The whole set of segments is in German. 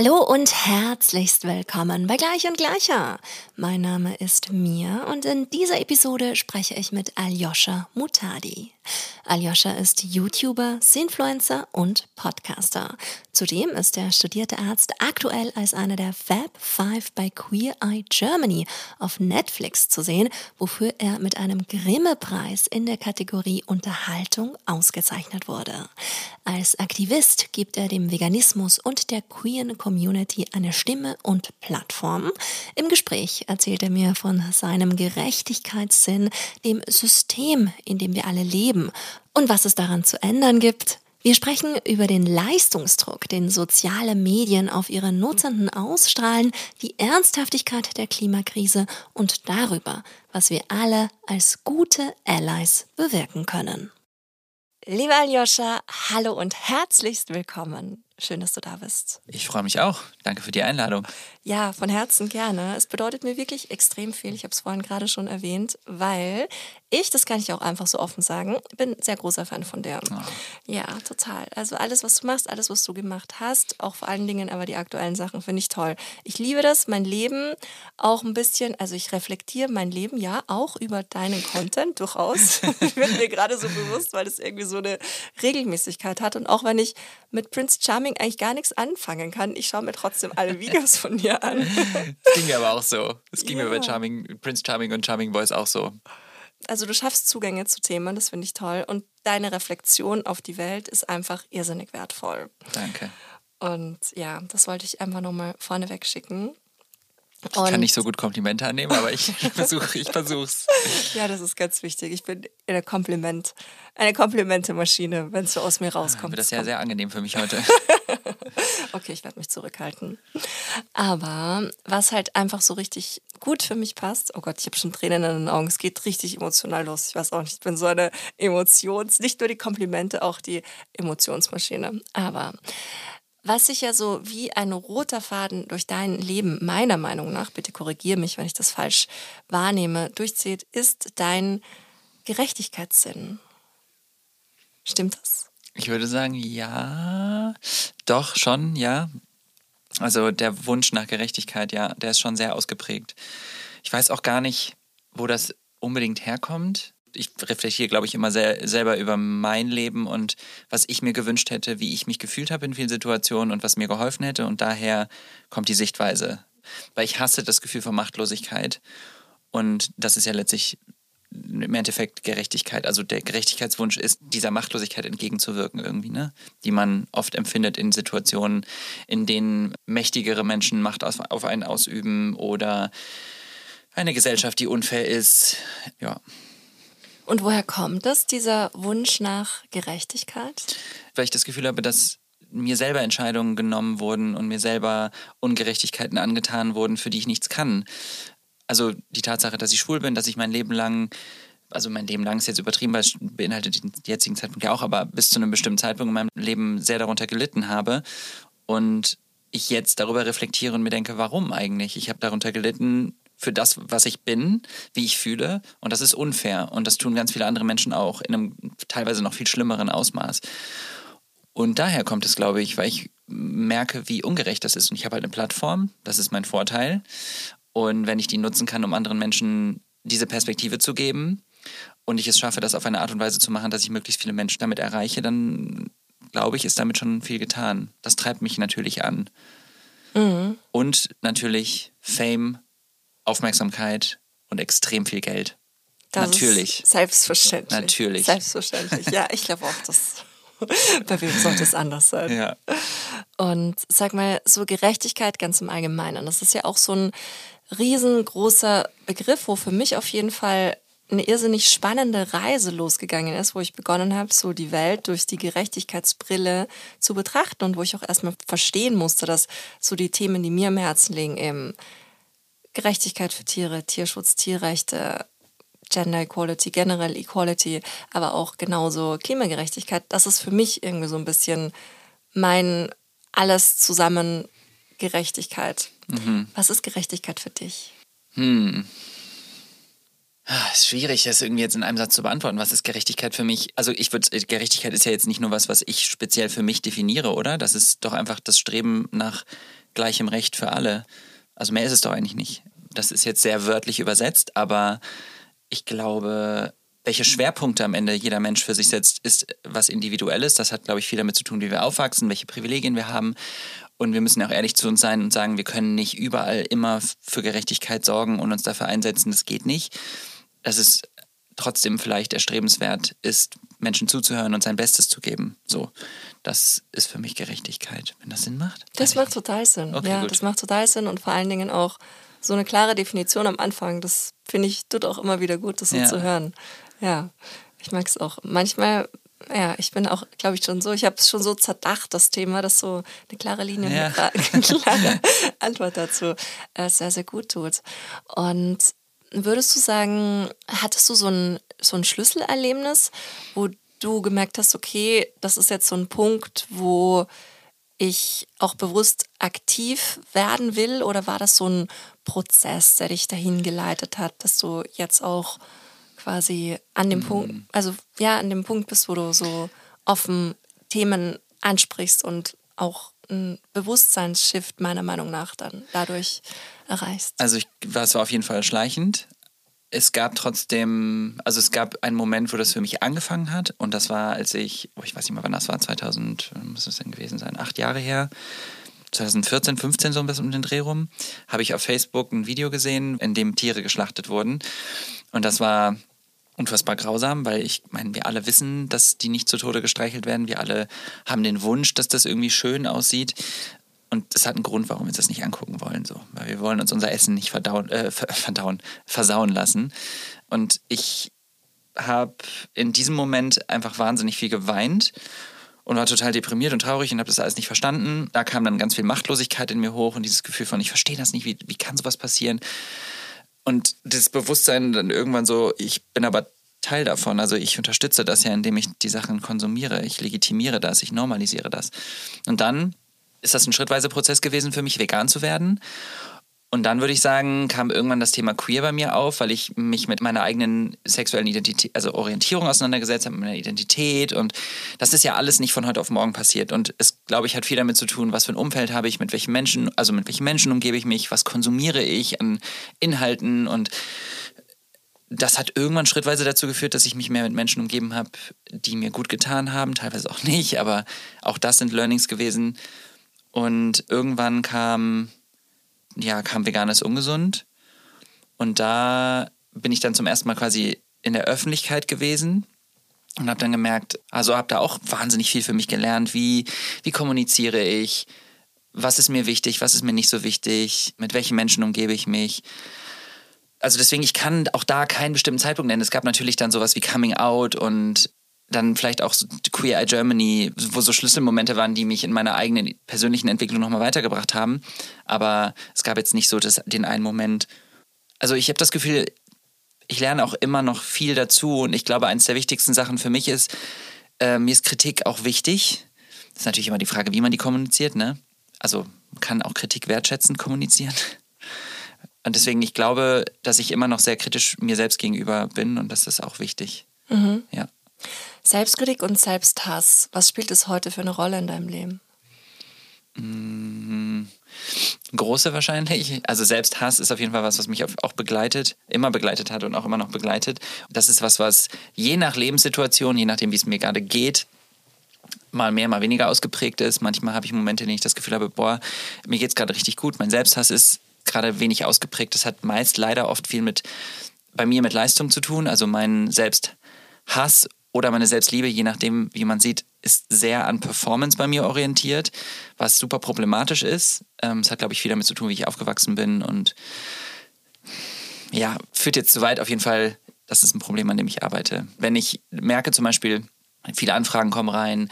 Hallo und herzlichst willkommen bei Gleich und Gleicher. Mein Name ist Mia und in dieser Episode spreche ich mit Aljoscha Mutadi. Aljoscha ist YouTuber, Sinfluencer und Podcaster. Zudem ist der studierte Arzt aktuell als einer der Fab Five bei Queer Eye Germany auf Netflix zu sehen, wofür er mit einem Grimme-Preis in der Kategorie Unterhaltung ausgezeichnet wurde. Als Aktivist gibt er dem Veganismus und der queeren Community eine Stimme und Plattform. Im Gespräch erzählt er mir von seinem Gerechtigkeitssinn, dem System, in dem wir alle leben und was es daran zu ändern gibt. Wir sprechen über den Leistungsdruck, den soziale Medien auf ihre Nutzenden ausstrahlen, die Ernsthaftigkeit der Klimakrise und darüber, was wir alle als gute Allies bewirken können. Lieber Aljoscha, hallo und herzlichst willkommen. Schön, dass du da bist. Ich freue mich auch. Danke für die Einladung. Ja, von Herzen gerne. Es bedeutet mir wirklich extrem viel. Ich habe es vorhin gerade schon erwähnt, weil ich, das kann ich auch einfach so offen sagen, bin sehr großer Fan von dir. Oh. Ja, total. Also alles, was du machst, alles, was du gemacht hast, auch vor allen Dingen aber die aktuellen Sachen, finde ich toll. Ich liebe das, mein Leben auch ein bisschen, also ich reflektiere mein Leben ja auch über deinen Content durchaus. Wird mir gerade so bewusst, weil es irgendwie so eine Regelmäßigkeit hat. Und auch wenn ich mit Prince Charming eigentlich gar nichts anfangen kann, ich schaue mir trotzdem alle Videos von dir an. Das ging mir aber auch so. Das ging ja. mir bei Charming, Prince Charming und Charming Boys auch so. Also du schaffst Zugänge zu Themen, das finde ich toll. Und deine Reflexion auf die Welt ist einfach irrsinnig wertvoll. Danke. Und ja, das wollte ich einfach nochmal vorneweg schicken. Ich und kann nicht so gut Komplimente annehmen, aber ich versuche, ich versuch's. Ja, das ist ganz wichtig. Ich bin eine Kompliment, eine Komplimente-Maschine, wenn es so aus mir rauskommt. Das ist ja sehr angenehm für mich heute. okay, ich werde mich zurückhalten. Aber was halt einfach so richtig gut für mich passt, oh Gott, ich habe schon Tränen in den Augen, es geht richtig emotional los. Ich weiß auch nicht, ich bin so eine Emotions-, nicht nur die Komplimente, auch die Emotionsmaschine. Aber was sich ja so wie ein roter Faden durch dein Leben, meiner Meinung nach, bitte korrigiere mich, wenn ich das falsch wahrnehme, durchzieht, ist dein Gerechtigkeitssinn. Stimmt das? Ich würde sagen, ja, doch schon, ja. Also der Wunsch nach Gerechtigkeit, ja, der ist schon sehr ausgeprägt. Ich weiß auch gar nicht, wo das unbedingt herkommt ich reflektiere, glaube ich, immer sehr, selber über mein Leben und was ich mir gewünscht hätte, wie ich mich gefühlt habe in vielen Situationen und was mir geholfen hätte. Und daher kommt die Sichtweise. Weil ich hasse das Gefühl von Machtlosigkeit. Und das ist ja letztlich im Endeffekt Gerechtigkeit. Also der Gerechtigkeitswunsch ist, dieser Machtlosigkeit entgegenzuwirken irgendwie, ne? Die man oft empfindet in Situationen, in denen mächtigere Menschen Macht auf einen ausüben oder eine Gesellschaft, die unfair ist. Ja. Und woher kommt das, dieser Wunsch nach Gerechtigkeit? Weil ich das Gefühl habe, dass mir selber Entscheidungen genommen wurden und mir selber Ungerechtigkeiten angetan wurden, für die ich nichts kann. Also die Tatsache, dass ich schwul bin, dass ich mein Leben lang, also mein Leben lang ist jetzt übertrieben, weil es beinhaltet den jetzigen Zeitpunkt ja auch, aber bis zu einem bestimmten Zeitpunkt in meinem Leben sehr darunter gelitten habe und ich jetzt darüber reflektiere und mir denke, warum eigentlich? Ich habe darunter gelitten, für das, was ich bin, wie ich fühle. Und das ist unfair. Und das tun ganz viele andere Menschen auch in einem teilweise noch viel schlimmeren Ausmaß. Und daher kommt es, glaube ich, weil ich merke, wie ungerecht das ist. Und ich habe halt eine Plattform, das ist mein Vorteil. Und wenn ich die nutzen kann, um anderen Menschen diese Perspektive zu geben und ich es schaffe, das auf eine Art und Weise zu machen, dass ich möglichst viele Menschen damit erreiche, dann glaube ich, ist damit schon viel getan. Das treibt mich natürlich an. Mhm. Und natürlich Fame Aufmerksamkeit und extrem viel Geld. Das Natürlich. selbstverständlich. Natürlich. Selbstverständlich. Ja, ich glaube auch, dass bei wem sollte es anders sein. Ja. Und sag mal, so Gerechtigkeit ganz im Allgemeinen. Das ist ja auch so ein riesengroßer Begriff, wo für mich auf jeden Fall eine irrsinnig spannende Reise losgegangen ist, wo ich begonnen habe, so die Welt durch die Gerechtigkeitsbrille zu betrachten und wo ich auch erstmal verstehen musste, dass so die Themen, die mir im Herzen liegen, eben Gerechtigkeit für Tiere, Tierschutz, Tierrechte, Gender Equality, generell Equality, aber auch genauso Klimagerechtigkeit. Das ist für mich irgendwie so ein bisschen mein alles zusammen Gerechtigkeit. Mhm. Was ist Gerechtigkeit für dich? Hm. Ah, ist schwierig, das irgendwie jetzt in einem Satz zu beantworten. Was ist Gerechtigkeit für mich? Also ich würde, Gerechtigkeit ist ja jetzt nicht nur was, was ich speziell für mich definiere, oder? Das ist doch einfach das Streben nach gleichem Recht für alle. Also mehr ist es doch eigentlich nicht. Das ist jetzt sehr wörtlich übersetzt, aber ich glaube, welche Schwerpunkte am Ende jeder Mensch für sich setzt, ist was Individuelles. Das hat, glaube ich, viel damit zu tun, wie wir aufwachsen, welche Privilegien wir haben. Und wir müssen auch ehrlich zu uns sein und sagen, wir können nicht überall immer für Gerechtigkeit sorgen und uns dafür einsetzen. Das geht nicht dass es trotzdem vielleicht erstrebenswert ist, Menschen zuzuhören und sein Bestes zu geben. So, das ist für mich Gerechtigkeit, wenn das Sinn macht. Das macht total Sinn. Okay, ja, gut. das macht total Sinn und vor allen Dingen auch so eine klare Definition am Anfang. Das finde ich tut auch immer wieder gut, das so ja. zu hören. Ja, ich mag es auch. Manchmal ja, ich bin auch, glaube ich, schon so, ich habe es schon so zerdacht, das Thema, dass so eine klare Linie, ja. eine klare Antwort dazu äh, sehr, sehr gut tut. Und Würdest du sagen, hattest du so ein, so ein Schlüsselerlebnis, wo du gemerkt hast, okay, das ist jetzt so ein Punkt, wo ich auch bewusst aktiv werden will? Oder war das so ein Prozess, der dich dahin geleitet hat, dass du jetzt auch quasi an dem mhm. Punkt, also ja, an dem Punkt bist, wo du so offen Themen ansprichst und auch ein Bewusstseinsshift meiner Meinung nach dann dadurch erreichst? Also ich war es auf jeden Fall schleichend. Es gab trotzdem, also es gab einen Moment, wo das für mich angefangen hat und das war, als ich, oh, ich weiß nicht mehr, wann das war, 2000, muss es denn gewesen sein, acht Jahre her, 2014, 15 so ein bisschen um den Dreh rum, habe ich auf Facebook ein Video gesehen, in dem Tiere geschlachtet wurden und das war unfassbar grausam, weil ich meine, wir alle wissen, dass die nicht zu Tode gestreichelt werden. Wir alle haben den Wunsch, dass das irgendwie schön aussieht. Und das hat einen Grund, warum wir uns das nicht angucken wollen. So. Weil wir wollen uns unser Essen nicht verdauen, äh, verdauen, versauen lassen. Und ich habe in diesem Moment einfach wahnsinnig viel geweint und war total deprimiert und traurig und habe das alles nicht verstanden. Da kam dann ganz viel Machtlosigkeit in mir hoch und dieses Gefühl von, ich verstehe das nicht, wie, wie kann sowas passieren? Und das Bewusstsein dann irgendwann so, ich bin aber Teil davon. Also ich unterstütze das ja, indem ich die Sachen konsumiere. Ich legitimiere das, ich normalisiere das. Und dann ist das ein schrittweiser Prozess gewesen für mich, vegan zu werden. Und dann würde ich sagen, kam irgendwann das Thema Queer bei mir auf, weil ich mich mit meiner eigenen sexuellen Identität, also Orientierung auseinandergesetzt habe, mit meiner Identität. Und das ist ja alles nicht von heute auf morgen passiert. Und es, glaube ich, hat viel damit zu tun, was für ein Umfeld habe ich, mit welchen Menschen, also mit welchen Menschen umgebe ich mich, was konsumiere ich an Inhalten. Und das hat irgendwann schrittweise dazu geführt, dass ich mich mehr mit Menschen umgeben habe, die mir gut getan haben, teilweise auch nicht, aber auch das sind Learnings gewesen. Und irgendwann kam, ja, kam veganes ungesund. Und da bin ich dann zum ersten Mal quasi in der Öffentlichkeit gewesen und habe dann gemerkt, also habe da auch wahnsinnig viel für mich gelernt, wie, wie kommuniziere ich, was ist mir wichtig, was ist mir nicht so wichtig, mit welchen Menschen umgebe ich mich. Also deswegen, ich kann auch da keinen bestimmten Zeitpunkt nennen. Es gab natürlich dann sowas wie Coming Out und dann vielleicht auch so Queer Eye Germany, wo so Schlüsselmomente waren, die mich in meiner eigenen persönlichen Entwicklung nochmal weitergebracht haben. Aber es gab jetzt nicht so das, den einen Moment. Also ich habe das Gefühl, ich lerne auch immer noch viel dazu und ich glaube, eines der wichtigsten Sachen für mich ist, äh, mir ist Kritik auch wichtig. Das ist natürlich immer die Frage, wie man die kommuniziert, ne? Also man kann auch Kritik wertschätzend kommunizieren. Und deswegen, ich glaube, dass ich immer noch sehr kritisch mir selbst gegenüber bin und das ist auch wichtig. Mhm. Ja. Selbstkritik und Selbsthass, was spielt es heute für eine Rolle in deinem Leben? Mhm. Große wahrscheinlich. Also Selbsthass ist auf jeden Fall was, was mich auch begleitet, immer begleitet hat und auch immer noch begleitet. Das ist was, was je nach Lebenssituation, je nachdem, wie es mir gerade geht, mal mehr, mal weniger ausgeprägt ist. Manchmal habe ich Momente, in denen ich das Gefühl habe, boah, mir geht es gerade richtig gut. Mein Selbsthass ist gerade wenig ausgeprägt. Das hat meist leider oft viel mit bei mir mit Leistung zu tun. Also mein Selbsthass oder meine Selbstliebe, je nachdem, wie man sieht, ist sehr an Performance bei mir orientiert, was super problematisch ist. Ähm, es hat, glaube ich, viel damit zu tun, wie ich aufgewachsen bin und ja, führt jetzt zu weit. Auf jeden Fall, das ist ein Problem, an dem ich arbeite. Wenn ich merke zum Beispiel, viele Anfragen kommen rein,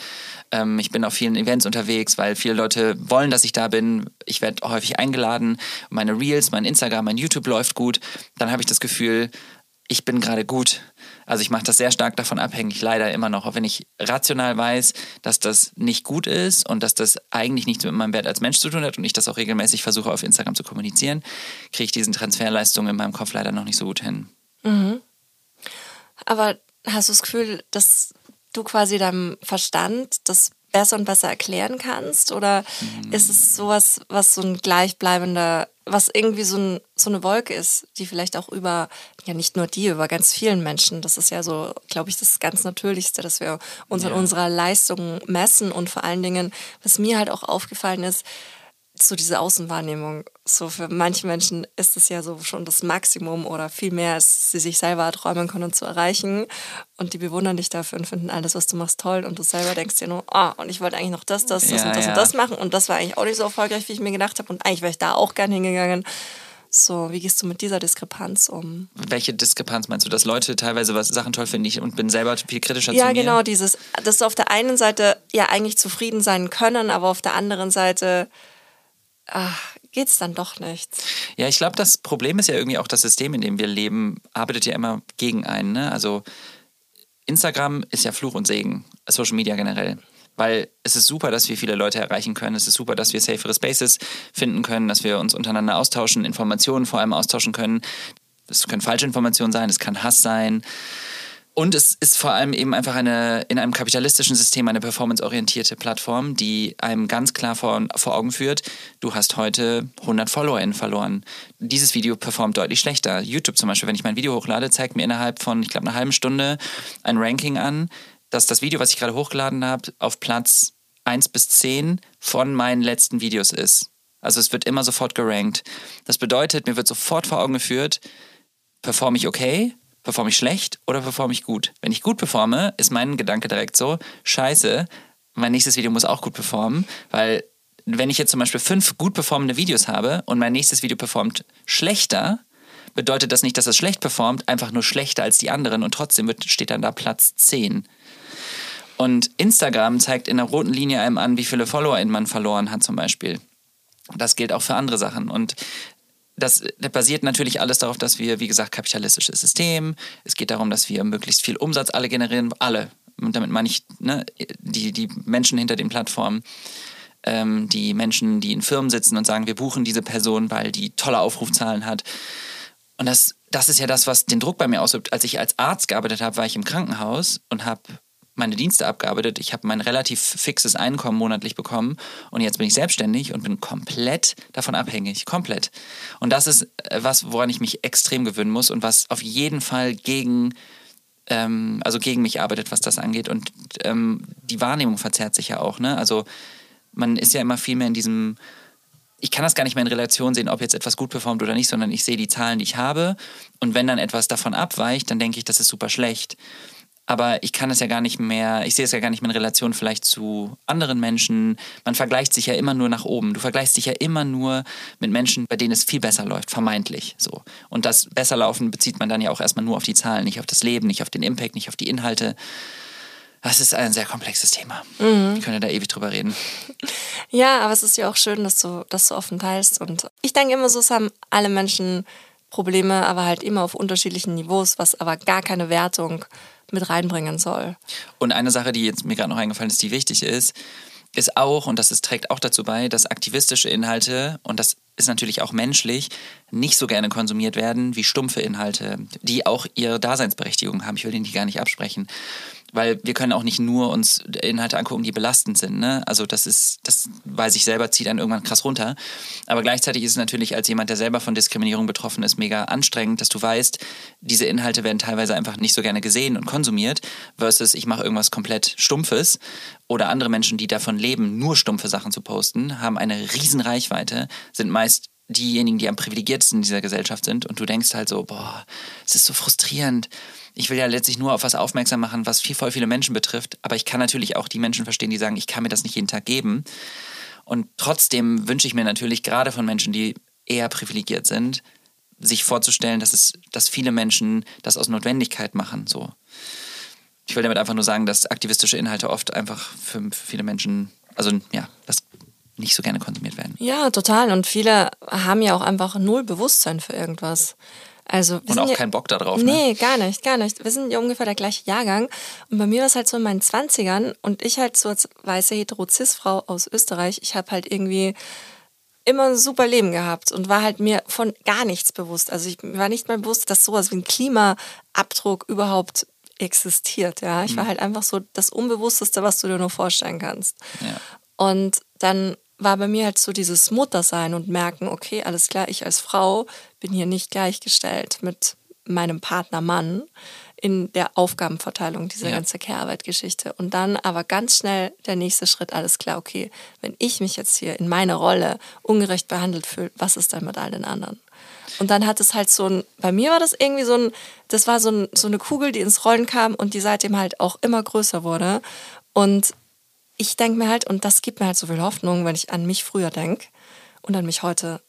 ähm, ich bin auf vielen Events unterwegs, weil viele Leute wollen, dass ich da bin. Ich werde häufig eingeladen, meine Reels, mein Instagram, mein YouTube läuft gut. Dann habe ich das Gefühl, ich bin gerade gut. Also ich mache das sehr stark davon abhängig, leider immer noch. Auch wenn ich rational weiß, dass das nicht gut ist und dass das eigentlich nichts mit meinem Wert als Mensch zu tun hat und ich das auch regelmäßig versuche auf Instagram zu kommunizieren, kriege ich diesen Transferleistungen in meinem Kopf leider noch nicht so gut hin. Mhm. Aber hast du das Gefühl, dass du quasi deinem Verstand das besser und besser erklären kannst? Oder mhm. ist es sowas, was so ein gleichbleibender, was irgendwie so, ein, so eine Wolke ist, die vielleicht auch über, ja nicht nur die, über ganz vielen Menschen, das ist ja so, glaube ich, das ganz Natürlichste, dass wir uns ja. an unserer Leistung messen und vor allen Dingen, was mir halt auch aufgefallen ist, so diese Außenwahrnehmung. So für manche Menschen ist es ja so schon das Maximum oder viel mehr, als sie sich selber träumen können zu erreichen. Und die bewundern dich dafür und finden alles, was du machst, toll. Und du selber denkst dir nur, ah, oh, und ich wollte eigentlich noch das, das, das ja, und das ja. und das machen. Und das war eigentlich auch nicht so erfolgreich, wie ich mir gedacht habe. Und eigentlich wäre ich da auch gern hingegangen. So, wie gehst du mit dieser Diskrepanz um? Welche Diskrepanz meinst du, dass Leute teilweise was Sachen toll finden ich und bin selber viel kritischer ja, zu mir? Ja, genau, dieses, dass du auf der einen Seite ja eigentlich zufrieden sein können, aber auf der anderen Seite ach, geht's dann doch nichts. Ja, ich glaube, das Problem ist ja irgendwie auch das System, in dem wir leben, arbeitet ja immer gegen einen. Ne? Also Instagram ist ja Fluch und Segen, Social Media generell. Weil es ist super, dass wir viele Leute erreichen können. Es ist super, dass wir safere Spaces finden können, dass wir uns untereinander austauschen, Informationen vor allem austauschen können. Es können falsche Informationen sein, es kann Hass sein. Und es ist vor allem eben einfach eine, in einem kapitalistischen System eine performanceorientierte Plattform, die einem ganz klar vor, vor Augen führt, du hast heute 100 FollowerInnen verloren. Dieses Video performt deutlich schlechter. YouTube zum Beispiel, wenn ich mein Video hochlade, zeigt mir innerhalb von, ich glaube, einer halben Stunde ein Ranking an, dass das Video, was ich gerade hochgeladen habe, auf Platz 1 bis 10 von meinen letzten Videos ist. Also es wird immer sofort gerankt. Das bedeutet, mir wird sofort vor Augen geführt, performe ich okay? Performe ich schlecht oder performe ich gut? Wenn ich gut performe, ist mein Gedanke direkt so, scheiße, mein nächstes Video muss auch gut performen, weil wenn ich jetzt zum Beispiel fünf gut performende Videos habe und mein nächstes Video performt schlechter, bedeutet das nicht, dass es schlecht performt, einfach nur schlechter als die anderen und trotzdem wird, steht dann da Platz 10. Und Instagram zeigt in der roten Linie einem an, wie viele Follower man verloren hat zum Beispiel. Das gilt auch für andere Sachen. Und das, das basiert natürlich alles darauf, dass wir, wie gesagt, kapitalistisches System. Es geht darum, dass wir möglichst viel Umsatz alle generieren, alle. Und damit meine ich ne, die, die Menschen hinter den Plattformen, ähm, die Menschen, die in Firmen sitzen und sagen, wir buchen diese Person, weil die tolle Aufrufzahlen hat. Und das, das ist ja das, was den Druck bei mir ausübt. Als ich als Arzt gearbeitet habe, war ich im Krankenhaus und habe meine Dienste abgearbeitet. Ich habe mein relativ fixes Einkommen monatlich bekommen und jetzt bin ich selbstständig und bin komplett davon abhängig. Komplett. Und das ist äh, was, woran ich mich extrem gewöhnen muss und was auf jeden Fall gegen, ähm, also gegen mich arbeitet, was das angeht. Und ähm, die Wahrnehmung verzerrt sich ja auch. Ne? Also man ist ja immer viel mehr in diesem ich kann das gar nicht mehr in Relation sehen, ob jetzt etwas gut performt oder nicht, sondern ich sehe die Zahlen, die ich habe. Und wenn dann etwas davon abweicht, dann denke ich, das ist super schlecht aber ich kann es ja gar nicht mehr, ich sehe es ja gar nicht mehr in Relation vielleicht zu anderen Menschen. Man vergleicht sich ja immer nur nach oben. Du vergleichst dich ja immer nur mit Menschen, bei denen es viel besser läuft, vermeintlich so. Und das Besserlaufen bezieht man dann ja auch erstmal nur auf die Zahlen, nicht auf das Leben, nicht auf den Impact, nicht auf die Inhalte. Das ist ein sehr komplexes Thema. Mhm. Ich könnte da ewig drüber reden. Ja, aber es ist ja auch schön, dass du das so offen teilst. Und ich denke immer so, es haben alle Menschen Probleme, aber halt immer auf unterschiedlichen Niveaus, was aber gar keine Wertung mit reinbringen soll. Und eine Sache, die jetzt mir gerade noch eingefallen ist, die wichtig ist, ist auch, und das ist, trägt auch dazu bei, dass aktivistische Inhalte, und das ist natürlich auch menschlich, nicht so gerne konsumiert werden wie stumpfe Inhalte, die auch ihre Daseinsberechtigung haben. Ich will denen die gar nicht absprechen weil wir können auch nicht nur uns Inhalte angucken, die belastend sind. Ne? Also das ist, das weiß ich selber, zieht einen irgendwann krass runter. Aber gleichzeitig ist es natürlich als jemand, der selber von Diskriminierung betroffen ist, mega anstrengend, dass du weißt, diese Inhalte werden teilweise einfach nicht so gerne gesehen und konsumiert, versus ich mache irgendwas komplett Stumpfes oder andere Menschen, die davon leben, nur stumpfe Sachen zu posten, haben eine riesen Reichweite, sind meist diejenigen, die am privilegiertesten in dieser Gesellschaft sind und du denkst halt so, boah, es ist so frustrierend ich will ja letztlich nur auf was aufmerksam machen, was viel, voll viele Menschen betrifft. Aber ich kann natürlich auch die Menschen verstehen, die sagen, ich kann mir das nicht jeden Tag geben. Und trotzdem wünsche ich mir natürlich gerade von Menschen, die eher privilegiert sind, sich vorzustellen, dass es, dass viele Menschen das aus Notwendigkeit machen. So. Ich will damit einfach nur sagen, dass aktivistische Inhalte oft einfach für viele Menschen, also ja, das nicht so gerne konsumiert werden. Ja, total. Und viele haben ja auch einfach null Bewusstsein für irgendwas. Also, und auch ja, keinen Bock darauf. Nee, ne? gar nicht, gar nicht. Wir sind ja ungefähr der gleiche Jahrgang. Und bei mir war es halt so in meinen 20ern und ich halt so als weiße hetero-cis-Frau aus Österreich, ich habe halt irgendwie immer ein super Leben gehabt und war halt mir von gar nichts bewusst. Also ich war nicht mal bewusst, dass sowas wie ein Klimaabdruck überhaupt existiert. Ja, ich war mhm. halt einfach so das Unbewussteste, was du dir nur vorstellen kannst. Ja. Und dann war bei mir halt so dieses Muttersein und merken, okay, alles klar, ich als Frau bin hier nicht gleichgestellt mit meinem Partner Mann in der Aufgabenverteilung dieser ja. ganze Care-Arbeit-Geschichte. Und dann aber ganz schnell der nächste Schritt, alles klar, okay, wenn ich mich jetzt hier in meiner Rolle ungerecht behandelt fühle, was ist dann mit all den anderen? Und dann hat es halt so ein, bei mir war das irgendwie so ein, das war so, ein, so eine Kugel, die ins Rollen kam und die seitdem halt auch immer größer wurde. Und ich denke mir halt, und das gibt mir halt so viel Hoffnung, wenn ich an mich früher denke und an mich heute.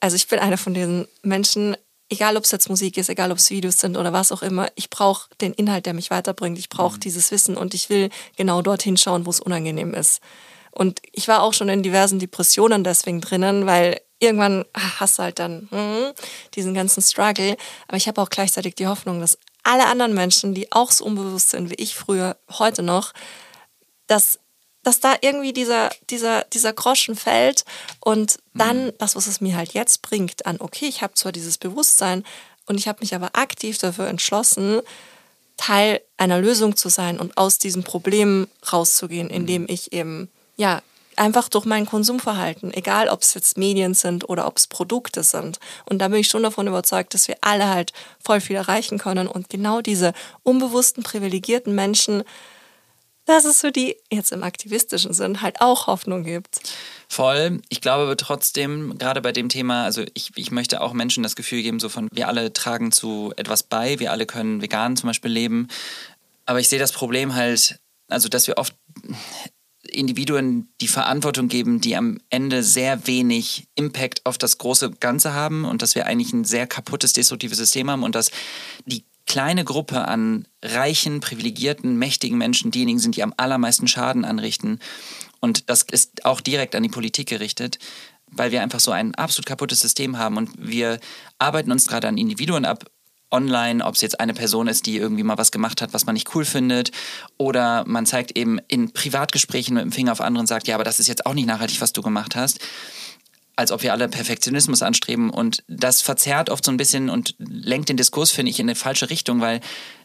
Also ich bin eine von diesen Menschen, egal ob es jetzt Musik ist, egal ob es Videos sind oder was auch immer, ich brauche den Inhalt, der mich weiterbringt. Ich brauche mhm. dieses Wissen und ich will genau dorthin schauen, wo es unangenehm ist. Und ich war auch schon in diversen Depressionen deswegen drinnen, weil irgendwann hast du halt dann hm, diesen ganzen Struggle. Aber ich habe auch gleichzeitig die Hoffnung, dass alle anderen Menschen, die auch so unbewusst sind wie ich früher, heute noch, dass dass da irgendwie dieser, dieser, dieser Groschen fällt und dann mhm. das, was es mir halt jetzt bringt, an, okay, ich habe zwar dieses Bewusstsein und ich habe mich aber aktiv dafür entschlossen, Teil einer Lösung zu sein und aus diesem Problem rauszugehen, mhm. indem ich eben, ja, einfach durch mein Konsumverhalten, egal ob es jetzt Medien sind oder ob es Produkte sind. Und da bin ich schon davon überzeugt, dass wir alle halt voll viel erreichen können und genau diese unbewussten, privilegierten Menschen dass es für die jetzt im aktivistischen Sinn halt auch Hoffnung gibt. Voll. Ich glaube trotzdem, gerade bei dem Thema, also ich, ich möchte auch Menschen das Gefühl geben, so von wir alle tragen zu etwas bei, wir alle können vegan zum Beispiel leben. Aber ich sehe das Problem halt, also dass wir oft Individuen die Verantwortung geben, die am Ende sehr wenig Impact auf das große Ganze haben und dass wir eigentlich ein sehr kaputtes, destruktives System haben und dass die kleine Gruppe an reichen, privilegierten, mächtigen Menschen diejenigen sind, die am allermeisten Schaden anrichten. Und das ist auch direkt an die Politik gerichtet, weil wir einfach so ein absolut kaputtes System haben. Und wir arbeiten uns gerade an Individuen ab, online, ob es jetzt eine Person ist, die irgendwie mal was gemacht hat, was man nicht cool findet, oder man zeigt eben in Privatgesprächen mit dem Finger auf andere und sagt, ja, aber das ist jetzt auch nicht nachhaltig, was du gemacht hast als ob wir alle Perfektionismus anstreben. Und das verzerrt oft so ein bisschen und lenkt den Diskurs, finde ich, in eine falsche Richtung, weil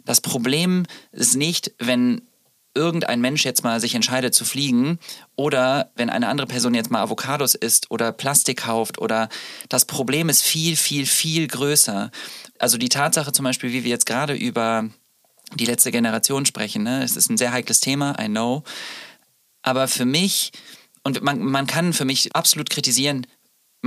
das Problem ist nicht, wenn irgendein Mensch jetzt mal sich entscheidet zu fliegen oder wenn eine andere Person jetzt mal Avocados isst oder Plastik kauft oder das Problem ist viel, viel, viel größer. Also die Tatsache zum Beispiel, wie wir jetzt gerade über die letzte Generation sprechen, ne? es ist ein sehr heikles Thema, I know. Aber für mich, und man, man kann für mich absolut kritisieren,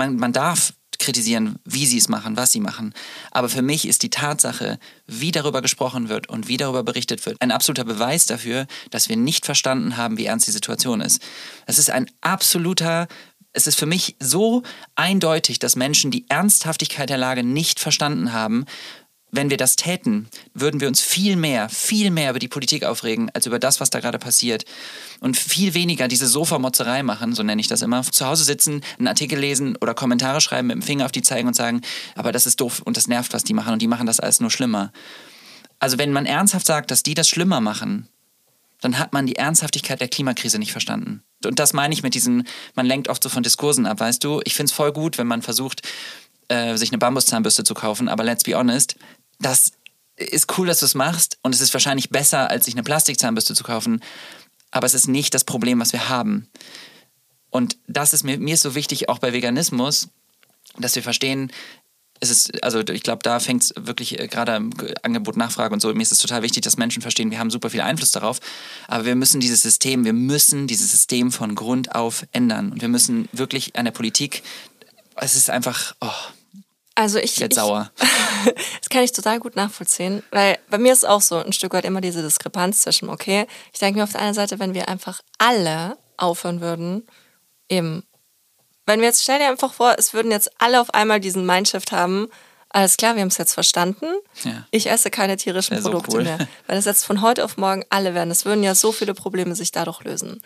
man, man darf kritisieren, wie sie es machen, was sie machen. Aber für mich ist die Tatsache, wie darüber gesprochen wird und wie darüber berichtet wird, ein absoluter Beweis dafür, dass wir nicht verstanden haben, wie ernst die Situation ist. Es ist ein absoluter es ist für mich so eindeutig, dass Menschen die Ernsthaftigkeit der Lage nicht verstanden haben, wenn wir das täten, würden wir uns viel mehr, viel mehr über die Politik aufregen, als über das, was da gerade passiert. Und viel weniger diese Sofamotzerei machen, so nenne ich das immer. Zu Hause sitzen, einen Artikel lesen oder Kommentare schreiben, mit dem Finger auf die zeigen und sagen, aber das ist doof und das nervt, was die machen und die machen das alles nur schlimmer. Also wenn man ernsthaft sagt, dass die das schlimmer machen, dann hat man die Ernsthaftigkeit der Klimakrise nicht verstanden. Und das meine ich mit diesen, man lenkt oft so von Diskursen ab, weißt du? Ich finde es voll gut, wenn man versucht, äh, sich eine Bambuszahnbürste zu kaufen, aber let's be honest, das ist cool, dass du es machst und es ist wahrscheinlich besser, als sich eine Plastikzahnbürste zu kaufen, aber es ist nicht das Problem, was wir haben. Und das ist mir, mir ist so wichtig, auch bei Veganismus, dass wir verstehen, es ist, also ich glaube, da fängt es wirklich äh, gerade Angebot, Nachfrage und so. Mir ist es total wichtig, dass Menschen verstehen, wir haben super viel Einfluss darauf. Aber wir müssen dieses System, wir müssen dieses System von Grund auf ändern. Und wir müssen wirklich an der Politik, es ist einfach, oh, also ich. Jetzt sauer. das kann ich total gut nachvollziehen, weil bei mir ist auch so ein Stück weit immer diese Diskrepanz zwischen, okay, ich denke mir auf der einen Seite, wenn wir einfach alle aufhören würden, eben, wenn wir jetzt, stell dir einfach vor, es würden jetzt alle auf einmal diesen Mindshift haben, alles klar, wir haben es jetzt verstanden. Ja. Ich esse keine tierischen Produkte so cool. mehr. Weil das jetzt von heute auf morgen alle werden. Es würden ja so viele Probleme sich dadurch lösen.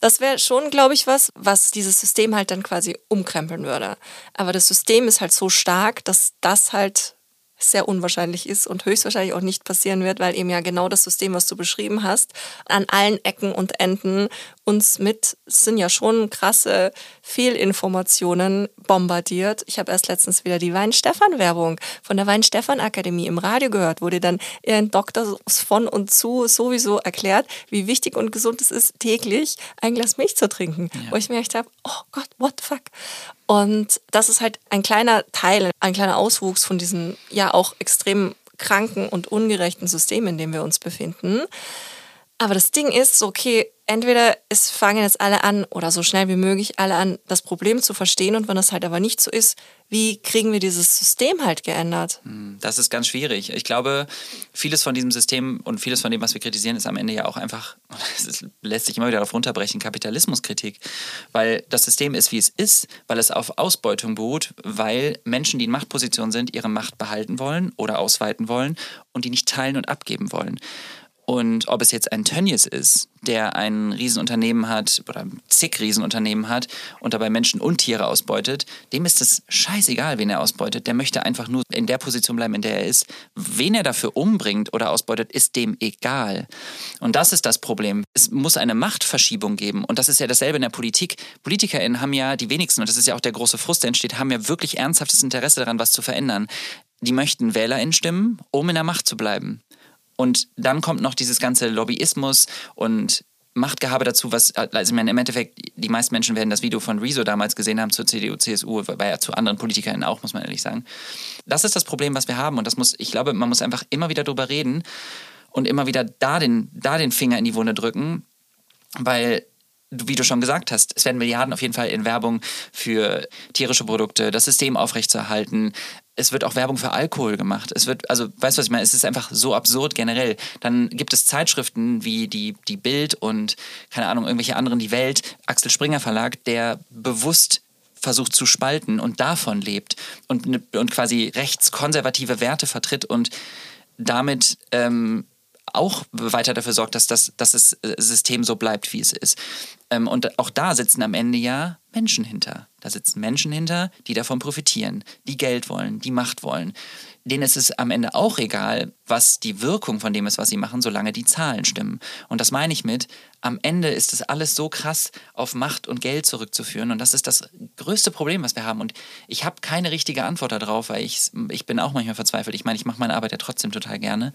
Das wäre schon, glaube ich, was, was dieses System halt dann quasi umkrempeln würde. Aber das System ist halt so stark, dass das halt sehr unwahrscheinlich ist und höchstwahrscheinlich auch nicht passieren wird, weil eben ja genau das System, was du beschrieben hast, an allen Ecken und Enden uns mit, sind ja schon krasse Fehlinformationen bombardiert. Ich habe erst letztens wieder die Wein-Stefan-Werbung von der Wein-Stefan-Akademie im Radio gehört, wo dir dann ein Doktor von und zu sowieso erklärt, wie wichtig und gesund es ist, täglich ein Glas Milch zu trinken. Ja. Wo ich mir gedacht habe, oh Gott, what the fuck? Und das ist halt ein kleiner Teil, ein kleiner Auswuchs von diesem ja auch extrem kranken und ungerechten System, in dem wir uns befinden. Aber das Ding ist, so, okay, entweder es fangen jetzt alle an oder so schnell wie möglich alle an, das Problem zu verstehen. Und wenn das halt aber nicht so ist, wie kriegen wir dieses System halt geändert? Hm, das ist ganz schwierig. Ich glaube, vieles von diesem System und vieles von dem, was wir kritisieren, ist am Ende ja auch einfach, es lässt sich immer wieder darauf runterbrechen, Kapitalismuskritik. Weil das System ist, wie es ist, weil es auf Ausbeutung beruht, weil Menschen, die in Machtpositionen sind, ihre Macht behalten wollen oder ausweiten wollen und die nicht teilen und abgeben wollen. Und ob es jetzt ein Tönnies ist, der ein Riesenunternehmen hat oder zig Riesenunternehmen hat und dabei Menschen und Tiere ausbeutet, dem ist es scheißegal, wen er ausbeutet. Der möchte einfach nur in der Position bleiben, in der er ist. Wen er dafür umbringt oder ausbeutet, ist dem egal. Und das ist das Problem. Es muss eine Machtverschiebung geben. Und das ist ja dasselbe in der Politik. PolitikerInnen haben ja die wenigsten, und das ist ja auch der große Frust, der entsteht, haben ja wirklich ernsthaftes Interesse daran, was zu verändern. Die möchten WählerInnen stimmen, um in der Macht zu bleiben. Und dann kommt noch dieses ganze Lobbyismus und Machtgehabe dazu, was, also ich meine, im Endeffekt, die meisten Menschen werden das Video von Rezo damals gesehen haben zur CDU, CSU, war ja zu anderen PolitikerInnen auch, muss man ehrlich sagen. Das ist das Problem, was wir haben und das muss, ich glaube, man muss einfach immer wieder drüber reden und immer wieder da den, da den Finger in die Wunde drücken, weil wie du schon gesagt hast, es werden Milliarden auf jeden Fall in Werbung für tierische Produkte, das System aufrechtzuerhalten, es wird auch Werbung für Alkohol gemacht. Es wird, also, weißt du, was ich meine? Es ist einfach so absurd generell. Dann gibt es Zeitschriften wie die, die Bild und, keine Ahnung, irgendwelche anderen, die Welt, Axel Springer Verlag, der bewusst versucht zu spalten und davon lebt und, und quasi rechtskonservative Werte vertritt und damit ähm, auch weiter dafür sorgt, dass das, dass das äh, System so bleibt, wie es ist. Ähm, und auch da sitzen am Ende ja Menschen hinter. Da sitzen Menschen hinter, die davon profitieren, die Geld wollen, die Macht wollen. Denen ist es am Ende auch egal, was die Wirkung von dem ist, was sie machen, solange die Zahlen stimmen. Und das meine ich mit, am Ende ist das alles so krass auf Macht und Geld zurückzuführen. Und das ist das größte Problem, was wir haben. Und ich habe keine richtige Antwort darauf, weil ich, ich bin auch manchmal verzweifelt. Ich meine, ich mache meine Arbeit ja trotzdem total gerne.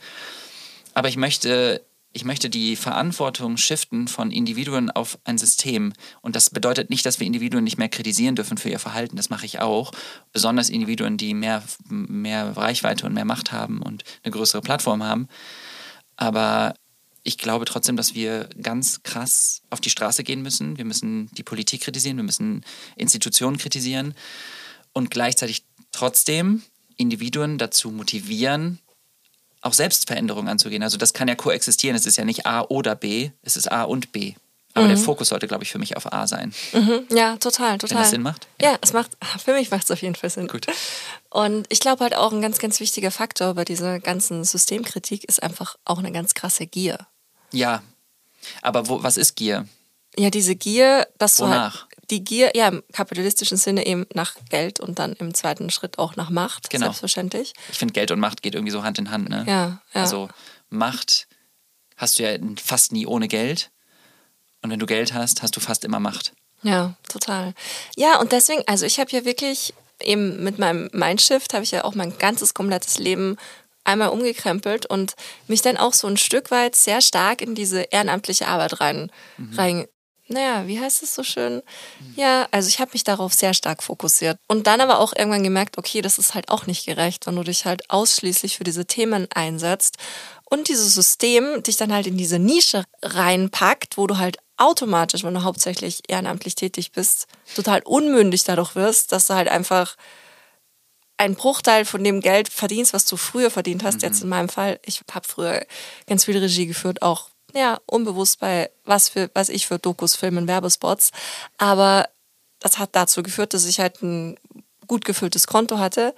Aber ich möchte, ich möchte die Verantwortung shiften von Individuen auf ein System. Und das bedeutet nicht, dass wir Individuen nicht mehr kritisieren dürfen für ihr Verhalten. Das mache ich auch. Besonders Individuen, die mehr, mehr Reichweite und mehr Macht haben und eine größere Plattform haben. Aber ich glaube trotzdem, dass wir ganz krass auf die Straße gehen müssen. Wir müssen die Politik kritisieren, wir müssen Institutionen kritisieren und gleichzeitig trotzdem Individuen dazu motivieren, auch Selbstveränderungen anzugehen. Also das kann ja koexistieren. Es ist ja nicht A oder B, es ist A und B. Aber mhm. der Fokus sollte, glaube ich, für mich auf A sein. Mhm. Ja, total, total. Wenn das Sinn macht? Ja, ja es macht, für mich macht es auf jeden Fall Sinn. Gut. Und ich glaube halt auch ein ganz, ganz wichtiger Faktor bei dieser ganzen Systemkritik ist einfach auch eine ganz krasse Gier. Ja, aber wo, was ist Gier? Ja, diese Gier, dass Wonach? du halt die Gier, ja, im kapitalistischen Sinne eben nach Geld und dann im zweiten Schritt auch nach Macht, genau. selbstverständlich. Ich finde, Geld und Macht geht irgendwie so Hand in Hand, ne? Ja, ja. Also Macht hast du ja fast nie ohne Geld. Und wenn du Geld hast, hast du fast immer Macht. Ja, total. Ja, und deswegen, also ich habe ja wirklich eben mit meinem Mindshift habe ich ja auch mein ganzes komplettes Leben einmal umgekrempelt und mich dann auch so ein Stück weit sehr stark in diese ehrenamtliche Arbeit rein, mhm. rein naja, wie heißt es so schön? Ja, also ich habe mich darauf sehr stark fokussiert. Und dann aber auch irgendwann gemerkt, okay, das ist halt auch nicht gerecht, wenn du dich halt ausschließlich für diese Themen einsetzt und dieses System dich dann halt in diese Nische reinpackt, wo du halt automatisch, wenn du hauptsächlich ehrenamtlich tätig bist, total unmündig dadurch wirst, dass du halt einfach einen Bruchteil von dem Geld verdienst, was du früher verdient hast. Mhm. Jetzt in meinem Fall, ich habe früher ganz viel Regie geführt, auch ja, unbewusst bei was für, was ich für Dokus, Filmen, Werbespots. Aber das hat dazu geführt, dass ich halt ein gut gefülltes Konto hatte,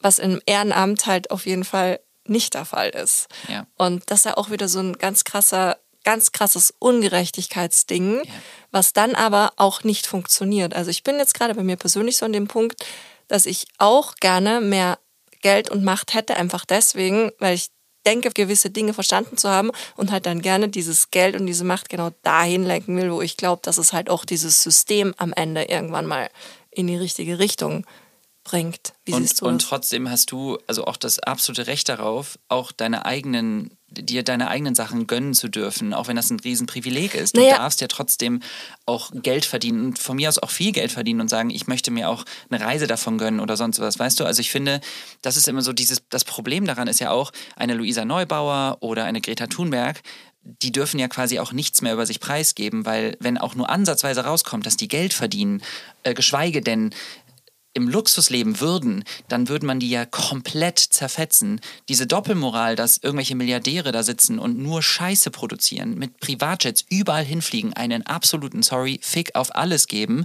was im Ehrenamt halt auf jeden Fall nicht der Fall ist. Ja. Und das ist ja auch wieder so ein ganz krasser, ganz krasses Ungerechtigkeitsding, ja. was dann aber auch nicht funktioniert. Also ich bin jetzt gerade bei mir persönlich so an dem Punkt, dass ich auch gerne mehr Geld und Macht hätte, einfach deswegen, weil ich denke, gewisse Dinge verstanden zu haben und halt dann gerne dieses Geld und diese Macht genau dahin lenken will, wo ich glaube, dass es halt auch dieses System am Ende irgendwann mal in die richtige Richtung bringt. Wie und, siehst du und trotzdem hast du also auch das absolute Recht darauf, auch deine eigenen dir deine eigenen Sachen gönnen zu dürfen, auch wenn das ein Riesenprivileg ist. Du naja. darfst ja trotzdem auch Geld verdienen und von mir aus auch viel Geld verdienen und sagen, ich möchte mir auch eine Reise davon gönnen oder sonst was, weißt du? Also ich finde, das ist immer so dieses, das Problem daran ist ja auch, eine Luisa Neubauer oder eine Greta Thunberg, die dürfen ja quasi auch nichts mehr über sich preisgeben, weil wenn auch nur ansatzweise rauskommt, dass die Geld verdienen, äh, geschweige denn im Luxus leben würden, dann würde man die ja komplett zerfetzen. Diese Doppelmoral, dass irgendwelche Milliardäre da sitzen und nur Scheiße produzieren, mit Privatjets überall hinfliegen, einen absoluten, sorry, Fick auf alles geben.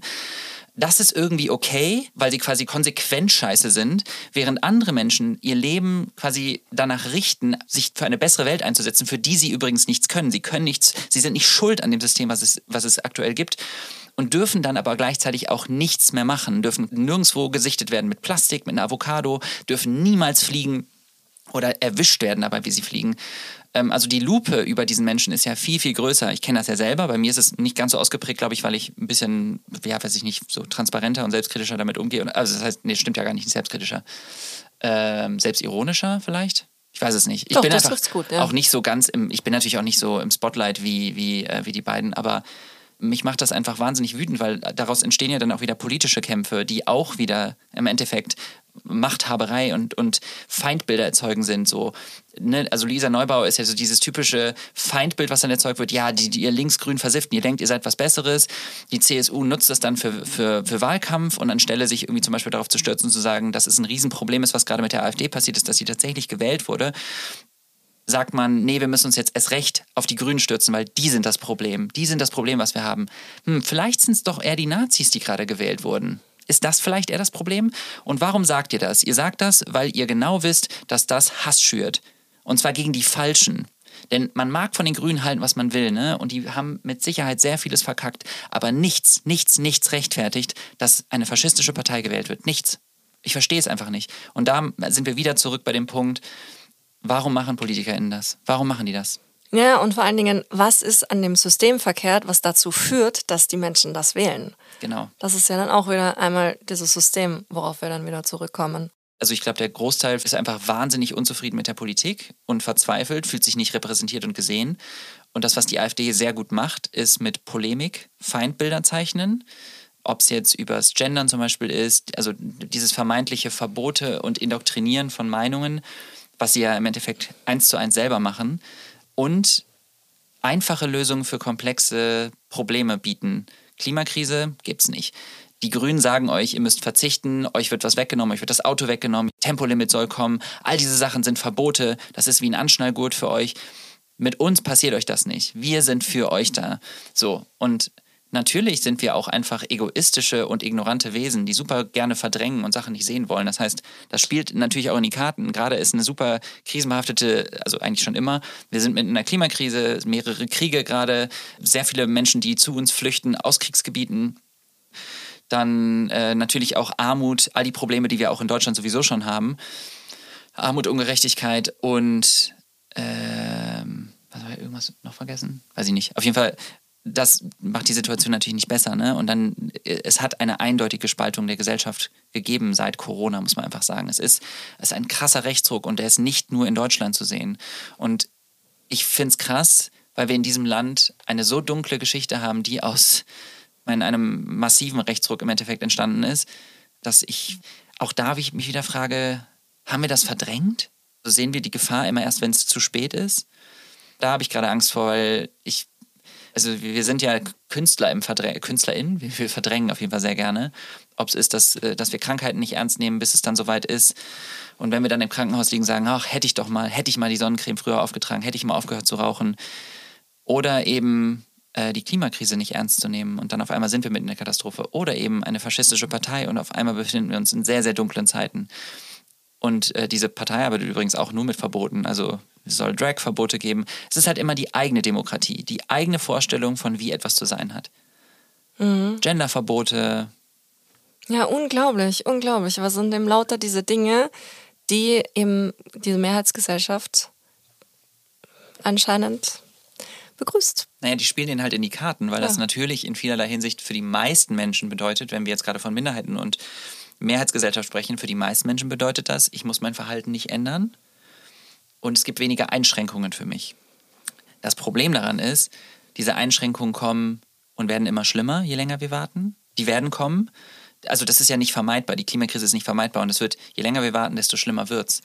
Das ist irgendwie okay, weil sie quasi konsequent scheiße sind, während andere Menschen ihr Leben quasi danach richten, sich für eine bessere Welt einzusetzen, für die sie übrigens nichts können. Sie können nichts, sie sind nicht schuld an dem System, was es, was es aktuell gibt und dürfen dann aber gleichzeitig auch nichts mehr machen, dürfen nirgendwo gesichtet werden mit Plastik, mit einer Avocado, dürfen niemals fliegen oder erwischt werden dabei, wie sie fliegen. Ähm, also die Lupe über diesen Menschen ist ja viel, viel größer. Ich kenne das ja selber. Bei mir ist es nicht ganz so ausgeprägt, glaube ich, weil ich ein bisschen, ja, weiß ich nicht, so transparenter und selbstkritischer damit umgehe. Also das heißt, nee, stimmt ja gar nicht, selbstkritischer. Ähm, selbstironischer vielleicht? Ich weiß es nicht. Ich Doch, bin einfach gut, ja. auch nicht so ganz im, ich bin natürlich auch nicht so im Spotlight wie, wie, äh, wie die beiden, aber mich macht das einfach wahnsinnig wütend, weil daraus entstehen ja dann auch wieder politische Kämpfe, die auch wieder im Endeffekt Machthaberei und, und Feindbilder erzeugen sind. So, ne? Also Lisa Neubauer ist ja so dieses typische Feindbild, was dann erzeugt wird. Ja, die, die ihr linksgrün versiften, ihr denkt, ihr seid was Besseres. Die CSU nutzt das dann für, für, für Wahlkampf und anstelle sich irgendwie zum Beispiel darauf zu stürzen und zu sagen, dass es ein Riesenproblem ist, was gerade mit der AfD passiert ist, dass sie tatsächlich gewählt wurde, sagt man, nee, wir müssen uns jetzt erst recht auf die Grünen stürzen, weil die sind das Problem. Die sind das Problem, was wir haben. Hm, vielleicht sind es doch eher die Nazis, die gerade gewählt wurden. Ist das vielleicht eher das Problem? Und warum sagt ihr das? Ihr sagt das, weil ihr genau wisst, dass das Hass schürt. Und zwar gegen die Falschen. Denn man mag von den Grünen halten, was man will, ne? Und die haben mit Sicherheit sehr vieles verkackt. Aber nichts, nichts, nichts rechtfertigt, dass eine faschistische Partei gewählt wird. Nichts. Ich verstehe es einfach nicht. Und da sind wir wieder zurück bei dem Punkt, Warum machen PolitikerInnen das? Warum machen die das? Ja, und vor allen Dingen, was ist an dem System verkehrt, was dazu führt, dass die Menschen das wählen? Genau. Das ist ja dann auch wieder einmal dieses System, worauf wir dann wieder zurückkommen. Also ich glaube, der Großteil ist einfach wahnsinnig unzufrieden mit der Politik und verzweifelt, fühlt sich nicht repräsentiert und gesehen. Und das, was die AfD sehr gut macht, ist mit Polemik Feindbilder zeichnen. Ob es jetzt übers Gendern zum Beispiel ist, also dieses vermeintliche Verbote und Indoktrinieren von Meinungen was sie ja im Endeffekt eins zu eins selber machen, und einfache Lösungen für komplexe Probleme bieten. Klimakrise gibt es nicht. Die Grünen sagen euch, ihr müsst verzichten, euch wird was weggenommen, euch wird das Auto weggenommen, Tempolimit soll kommen. All diese Sachen sind Verbote, das ist wie ein Anschnallgurt für euch. Mit uns passiert euch das nicht. Wir sind für euch da. So, und Natürlich sind wir auch einfach egoistische und ignorante Wesen, die super gerne verdrängen und Sachen nicht sehen wollen. Das heißt, das spielt natürlich auch in die Karten. Gerade ist eine super krisenbehaftete, also eigentlich schon immer. Wir sind mit einer Klimakrise, mehrere Kriege gerade, sehr viele Menschen, die zu uns flüchten aus Kriegsgebieten. Dann äh, natürlich auch Armut, all die Probleme, die wir auch in Deutschland sowieso schon haben. Armut, Ungerechtigkeit und ähm, was war irgendwas noch vergessen? Weiß ich nicht. Auf jeden Fall das macht die Situation natürlich nicht besser. Ne? Und dann, es hat eine eindeutige Spaltung der Gesellschaft gegeben seit Corona, muss man einfach sagen. Es ist, es ist ein krasser Rechtsdruck und der ist nicht nur in Deutschland zu sehen. Und ich finde es krass, weil wir in diesem Land eine so dunkle Geschichte haben, die aus in einem massiven Rechtsdruck im Endeffekt entstanden ist, dass ich auch da ich mich wieder frage, haben wir das verdrängt? Sehen wir die Gefahr immer erst, wenn es zu spät ist? Da habe ich gerade Angst vor, weil ich also wir sind ja Künstler im Verdrängen, KünstlerInnen, wir, wir, verdrängen auf jeden Fall sehr gerne. Ob es ist, dass, äh, dass wir Krankheiten nicht ernst nehmen, bis es dann soweit ist. Und wenn wir dann im Krankenhaus liegen, sagen, ach, hätte ich doch mal, hätte ich mal die Sonnencreme früher aufgetragen, hätte ich mal aufgehört zu rauchen. Oder eben äh, die Klimakrise nicht ernst zu nehmen und dann auf einmal sind wir mitten in der Katastrophe. Oder eben eine faschistische Partei und auf einmal befinden wir uns in sehr, sehr dunklen Zeiten. Und äh, diese Partei arbeitet übrigens auch nur mit Verboten. Also es soll Drag-Verbote geben. Es ist halt immer die eigene Demokratie, die eigene Vorstellung von wie etwas zu sein hat. Mhm. Genderverbote. Ja, unglaublich, unglaublich. Was sind denn lauter diese Dinge, die eben diese Mehrheitsgesellschaft anscheinend begrüßt. Naja, die spielen den halt in die Karten, weil ja. das natürlich in vielerlei Hinsicht für die meisten Menschen bedeutet, wenn wir jetzt gerade von Minderheiten und Mehrheitsgesellschaft sprechen, für die meisten Menschen bedeutet das, ich muss mein Verhalten nicht ändern und es gibt weniger Einschränkungen für mich. Das Problem daran ist, diese Einschränkungen kommen und werden immer schlimmer, je länger wir warten. Die werden kommen. Also das ist ja nicht vermeidbar. Die Klimakrise ist nicht vermeidbar und es wird, je länger wir warten, desto schlimmer wird's.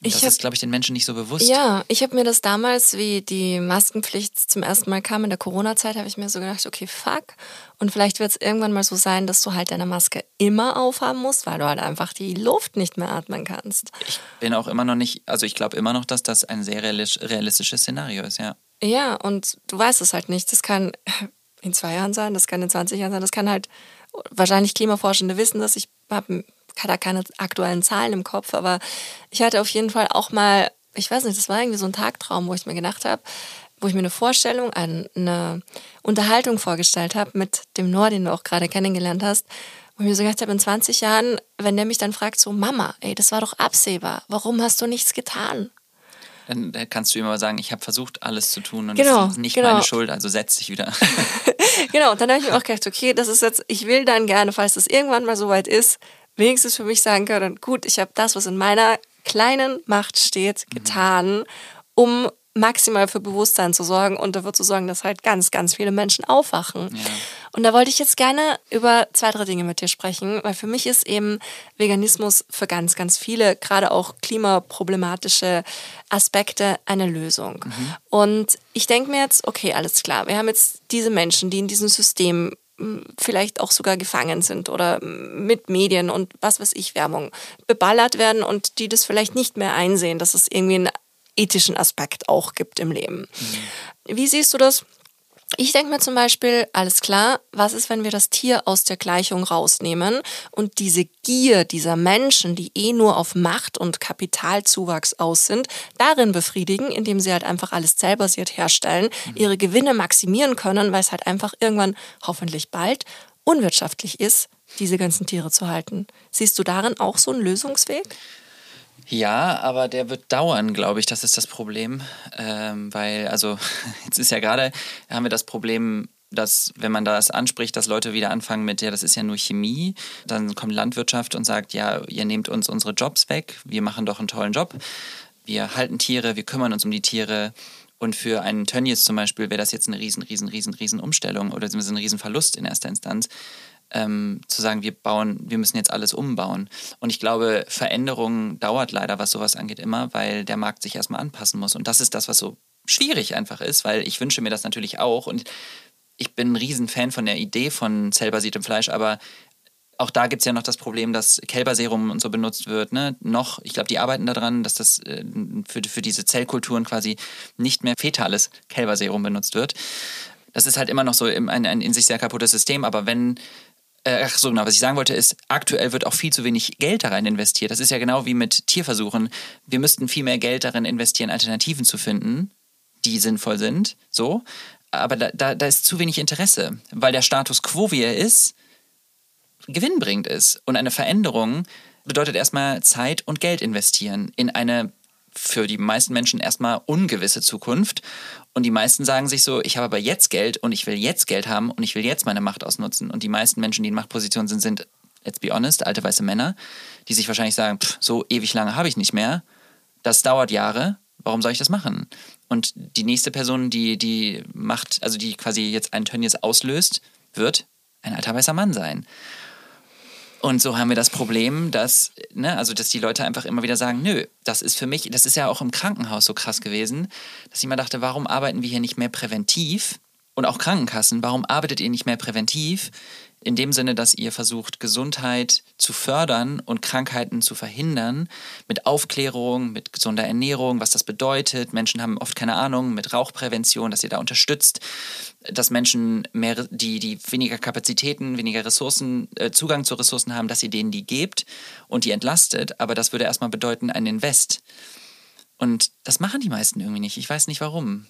Ich das hab, ist, glaube ich, den Menschen nicht so bewusst. Ja, ich habe mir das damals, wie die Maskenpflicht zum ersten Mal kam in der Corona-Zeit, habe ich mir so gedacht, okay, fuck. Und vielleicht wird es irgendwann mal so sein, dass du halt deine Maske immer aufhaben musst, weil du halt einfach die Luft nicht mehr atmen kannst. Ich bin auch immer noch nicht, also ich glaube immer noch, dass das ein sehr realistisches Szenario ist, ja. Ja, und du weißt es halt nicht. Das kann in zwei Jahren sein, das kann in 20 Jahren sein, das kann halt wahrscheinlich Klimaforschende wissen, dass ich habe da keine aktuellen Zahlen im Kopf, aber ich hatte auf jeden Fall auch mal, ich weiß nicht, das war irgendwie so ein Tagtraum, wo ich mir gedacht habe, wo ich mir eine Vorstellung, eine Unterhaltung vorgestellt habe mit dem Noah, den du auch gerade kennengelernt hast, wo ich mir so gedacht habe, in 20 Jahren, wenn der mich dann fragt, so Mama, ey, das war doch absehbar, warum hast du nichts getan? Dann kannst du immer sagen, ich habe versucht, alles zu tun und genau, das ist nicht genau. meine Schuld, also setz dich wieder. genau, und dann habe ich mir auch gedacht, okay, das ist jetzt, ich will dann gerne, falls das irgendwann mal soweit ist, wenigstens für mich sagen können, gut, ich habe das, was in meiner kleinen Macht steht, mhm. getan, um maximal für Bewusstsein zu sorgen und dafür zu sorgen, dass halt ganz, ganz viele Menschen aufwachen. Ja. Und da wollte ich jetzt gerne über zwei, drei Dinge mit dir sprechen, weil für mich ist eben Veganismus für ganz, ganz viele, gerade auch klimaproblematische Aspekte, eine Lösung. Mhm. Und ich denke mir jetzt, okay, alles klar, wir haben jetzt diese Menschen, die in diesem System vielleicht auch sogar gefangen sind oder mit Medien und was weiß ich, Werbung beballert werden und die das vielleicht nicht mehr einsehen, dass es irgendwie einen ethischen Aspekt auch gibt im Leben. Mhm. Wie siehst du das? Ich denke mir zum Beispiel, alles klar, was ist, wenn wir das Tier aus der Gleichung rausnehmen und diese Gier dieser Menschen, die eh nur auf Macht und Kapitalzuwachs aus sind, darin befriedigen, indem sie halt einfach alles zellbasiert herstellen, mhm. ihre Gewinne maximieren können, weil es halt einfach irgendwann, hoffentlich bald, unwirtschaftlich ist, diese ganzen Tiere zu halten. Siehst du darin auch so einen Lösungsweg? Ja, aber der wird dauern, glaube ich. Das ist das Problem. Ähm, weil, also, jetzt ist ja gerade, haben wir das Problem, dass, wenn man das anspricht, dass Leute wieder anfangen mit, ja, das ist ja nur Chemie. Dann kommt Landwirtschaft und sagt, ja, ihr nehmt uns unsere Jobs weg. Wir machen doch einen tollen Job. Wir halten Tiere, wir kümmern uns um die Tiere. Und für einen Tönnies zum Beispiel wäre das jetzt eine riesen, riesen, riesen, riesen Umstellung oder ein riesen Verlust in erster Instanz ähm, zu sagen, wir bauen, wir müssen jetzt alles umbauen. Und ich glaube, Veränderung dauert leider, was sowas angeht, immer, weil der Markt sich erstmal anpassen muss. Und das ist das, was so schwierig einfach ist, weil ich wünsche mir das natürlich auch. Und ich bin ein Riesenfan von der Idee von zellbasiertem Fleisch, aber auch da gibt es ja noch das Problem, dass Kälberserum und so benutzt wird. Ne? Noch, ich glaube, die arbeiten daran, dass das äh, für, für diese Zellkulturen quasi nicht mehr fetales Kälberserum benutzt wird. Das ist halt immer noch so ein, ein in sich sehr kaputtes System, aber wenn ach so, genau, was ich sagen wollte ist, aktuell wird auch viel zu wenig Geld da rein investiert. Das ist ja genau wie mit Tierversuchen. Wir müssten viel mehr Geld darin investieren, Alternativen zu finden, die sinnvoll sind. So. Aber da, da, da ist zu wenig Interesse, weil der Status quo, wie er ist, gewinnbringend ist. Und eine Veränderung bedeutet erstmal Zeit und Geld investieren in eine für die meisten Menschen erstmal ungewisse Zukunft. Und die meisten sagen sich so, ich habe aber jetzt Geld und ich will jetzt Geld haben und ich will jetzt meine Macht ausnutzen. Und die meisten Menschen, die in Machtpositionen sind, sind, let's be honest, alte weiße Männer, die sich wahrscheinlich sagen, pff, so ewig lange habe ich nicht mehr. Das dauert Jahre. Warum soll ich das machen? Und die nächste Person, die die Macht, also die quasi jetzt einen Tönnies auslöst, wird ein alter weißer Mann sein. Und so haben wir das Problem, dass, ne, also dass die Leute einfach immer wieder sagen, nö, das ist für mich, das ist ja auch im Krankenhaus so krass gewesen, dass ich immer dachte, warum arbeiten wir hier nicht mehr präventiv? Und auch Krankenkassen, warum arbeitet ihr nicht mehr präventiv? In dem Sinne, dass ihr versucht, Gesundheit zu fördern und Krankheiten zu verhindern, mit Aufklärung, mit gesunder Ernährung, was das bedeutet. Menschen haben oft keine Ahnung, mit Rauchprävention, dass ihr da unterstützt, dass Menschen mehr, die, die weniger Kapazitäten, weniger Ressourcen, äh, Zugang zu Ressourcen haben, dass ihr denen die gebt und die entlastet. Aber das würde erstmal bedeuten, ein Invest. Und das machen die meisten irgendwie nicht. Ich weiß nicht warum.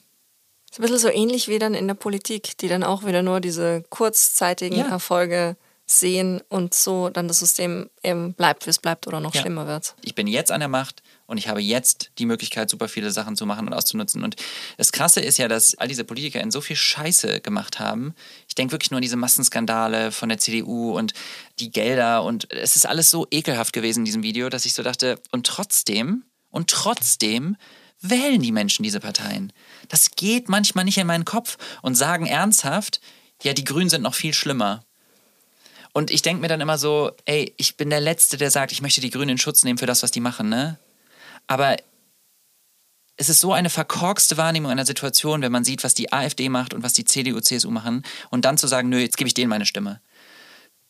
Ist ein bisschen so ähnlich wie dann in der Politik, die dann auch wieder nur diese kurzzeitigen ja. Erfolge sehen und so dann das System eben bleibt, wie es bleibt oder noch Ja. schlimmer wird. ich bin jetzt an der Macht und ich habe jetzt die Möglichkeit, super viele Sachen zu machen und auszunutzen. Und das Krasse ist ja, dass all diese Politiker in so viel Scheiße gemacht haben. Ich denke wirklich nur an diese Massenskandale von der CDU und die Gelder und es ist alles so ekelhaft gewesen in diesem Video, dass ich so dachte, und trotzdem, und trotzdem wählen die Menschen diese Parteien. Das geht manchmal nicht in meinen Kopf und sagen ernsthaft, ja, die Grünen sind noch viel schlimmer. Und ich denke mir dann immer so, ey, ich bin der Letzte, der sagt, ich möchte die Grünen in Schutz nehmen für das, was die machen, ne? Aber es ist so eine verkorkste Wahrnehmung einer Situation, wenn man sieht, was die AfD macht und was die CDU, CSU machen und dann zu sagen, nö, jetzt gebe ich denen meine Stimme.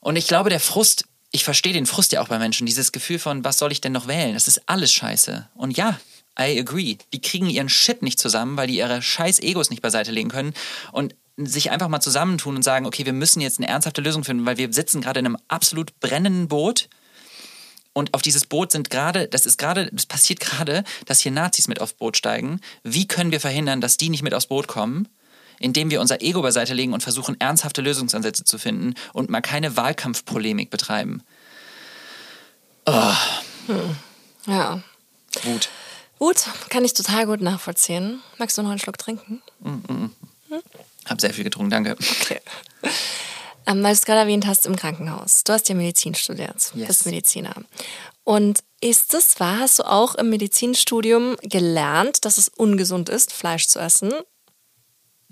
Und ich glaube, der Frust, ich verstehe den Frust ja auch bei Menschen, dieses Gefühl von, was soll ich denn noch wählen? Das ist alles scheiße. Und ja, I agree. Die kriegen ihren Shit nicht zusammen, weil die ihre scheiß Egos nicht beiseite legen können und sich einfach mal zusammentun und sagen, okay, wir müssen jetzt eine ernsthafte Lösung finden, weil wir sitzen gerade in einem absolut brennenden Boot und auf dieses Boot sind gerade, das ist gerade, das passiert gerade, dass hier Nazis mit aufs Boot steigen. Wie können wir verhindern, dass die nicht mit aufs Boot kommen? Indem wir unser Ego beiseite legen und versuchen, ernsthafte Lösungsansätze zu finden und mal keine Wahlkampfpolemik betreiben. Ja. Wut. Gut, kann ich total gut nachvollziehen. Magst du noch einen Schluck trinken? Hab sehr viel getrunken, danke. Okay. Ähm, weil du es gerade erwähnt hast im Krankenhaus. Du hast ja Medizin studiert, Yes. bist Mediziner. Und ist es wahr, hast du auch im Medizinstudium gelernt, dass es ungesund ist, Fleisch zu essen?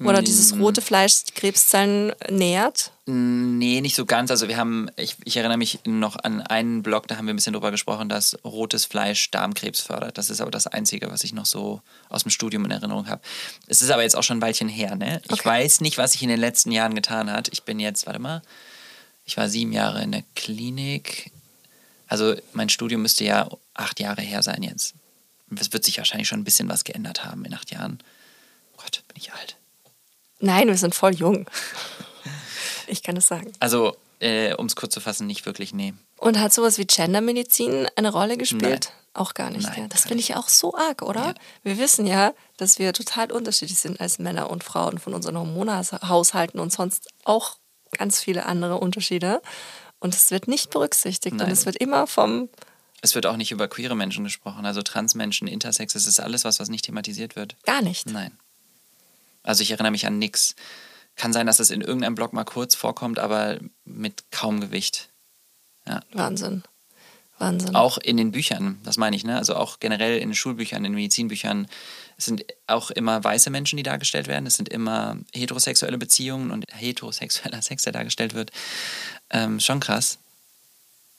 Oder dieses rote Fleisch die Krebszellen nährt? Nee, nicht so ganz. Also wir haben, ich, ich erinnere mich noch an einen Blog, da haben wir ein bisschen drüber gesprochen, dass rotes Fleisch Darmkrebs fördert. Das ist aber das Einzige, was ich noch so aus dem Studium in Erinnerung habe. Es ist aber jetzt auch schon ein Weilchen her, ne? Ich Okay. weiß nicht, was sich in den letzten Jahren getan hat. Ich bin jetzt, warte mal, ich war sieben Jahre in der Klinik. Also mein Studium müsste ja acht Jahre her sein jetzt. Es wird sich wahrscheinlich schon ein bisschen was geändert haben in acht Jahren. Oh Gott, bin ich alt. Nein, wir sind voll jung. Ich kann es sagen. Also, äh, um es kurz zu fassen, nicht wirklich, nee. Und hat sowas wie Gendermedizin eine Rolle gespielt? Nein. Auch gar nicht. Nein, ja. Das finde ich auch so arg, oder? Ja. Wir wissen ja, dass wir total unterschiedlich sind als Männer und Frauen von unseren Hormonhaushalten und sonst auch ganz viele andere Unterschiede. Und es wird nicht berücksichtigt. Und Nein. es wird immer vom. Es wird auch nicht über queere Menschen gesprochen, also Transmenschen, Intersex, es ist alles was, was nicht thematisiert wird. Gar nicht. Nein. Also ich erinnere mich an nix. Kann sein, dass es in irgendeinem Blog mal kurz vorkommt, aber mit kaum Gewicht. Ja. Wahnsinn. Wahnsinn. Auch in den Büchern, das meine ich, ne? Also auch generell in den Schulbüchern, in den Medizinbüchern. Es sind auch immer weiße Menschen, die dargestellt werden. Es sind immer heterosexuelle Beziehungen und heterosexueller Sex, der dargestellt wird. Ähm, schon krass.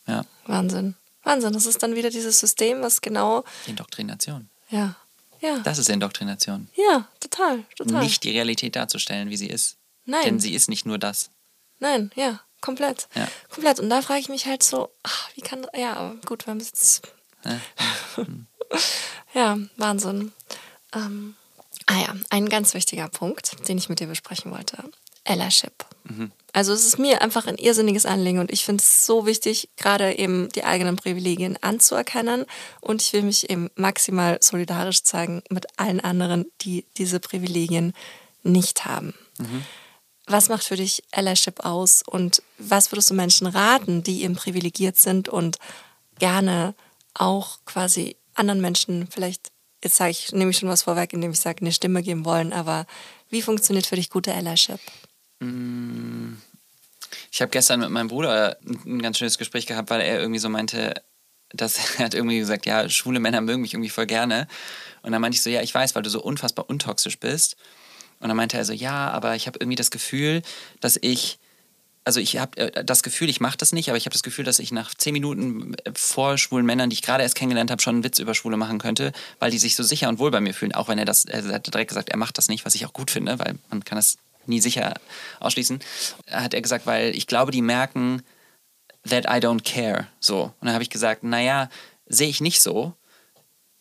Ja, Wahnsinn. Wahnsinn. Das ist dann wieder dieses System, was genau. Indoktrination. Ja. Ja. Das ist Indoktrination. Ja, total. Total. Nicht die Realität darzustellen, wie sie ist. Nein. Denn sie ist nicht nur das. Nein, ja, komplett. Ja. Komplett. Und da frage ich mich halt so, ach, wie kann, ja, aber gut, wir haben jetzt, Ne? ja, Wahnsinn. Ähm, ah ja, ein ganz wichtiger Punkt, den ich mit dir besprechen wollte. Allyship. Also es ist mir einfach ein irrsinniges Anliegen und ich finde es so wichtig, gerade eben die eigenen Privilegien anzuerkennen und ich will mich eben maximal solidarisch zeigen mit allen anderen, die diese Privilegien nicht haben. Was macht für dich Allyship aus und was würdest du Menschen raten, die eben privilegiert sind und gerne auch quasi anderen Menschen vielleicht, jetzt sage ich, nehme ich schon was vorweg, indem ich sage, eine Stimme geben wollen, aber wie funktioniert für dich gute Allyship? Ich habe gestern mit meinem Bruder ein ganz schönes Gespräch gehabt, weil er irgendwie so meinte, dass er hat irgendwie gesagt, ja, schwule Männer mögen mich irgendwie voll gerne. Und dann meinte ich so, ja, ich weiß, weil du so unfassbar untoxisch bist. Und dann meinte er so, ja, aber ich habe irgendwie das Gefühl, dass ich, also ich habe das Gefühl, ich mache das nicht, aber ich habe das Gefühl, dass ich nach zehn Minuten vor schwulen Männern, die ich gerade erst kennengelernt habe, schon einen Witz über Schwule machen könnte, weil die sich so sicher und wohl bei mir fühlen. Auch wenn er das, er hat direkt gesagt, er macht das nicht, was ich auch gut finde, weil man kann das nie sicher ausschließen. Hat er gesagt, weil ich glaube, die merken, that I don't care. So. Und dann habe ich gesagt, naja, sehe ich nicht so,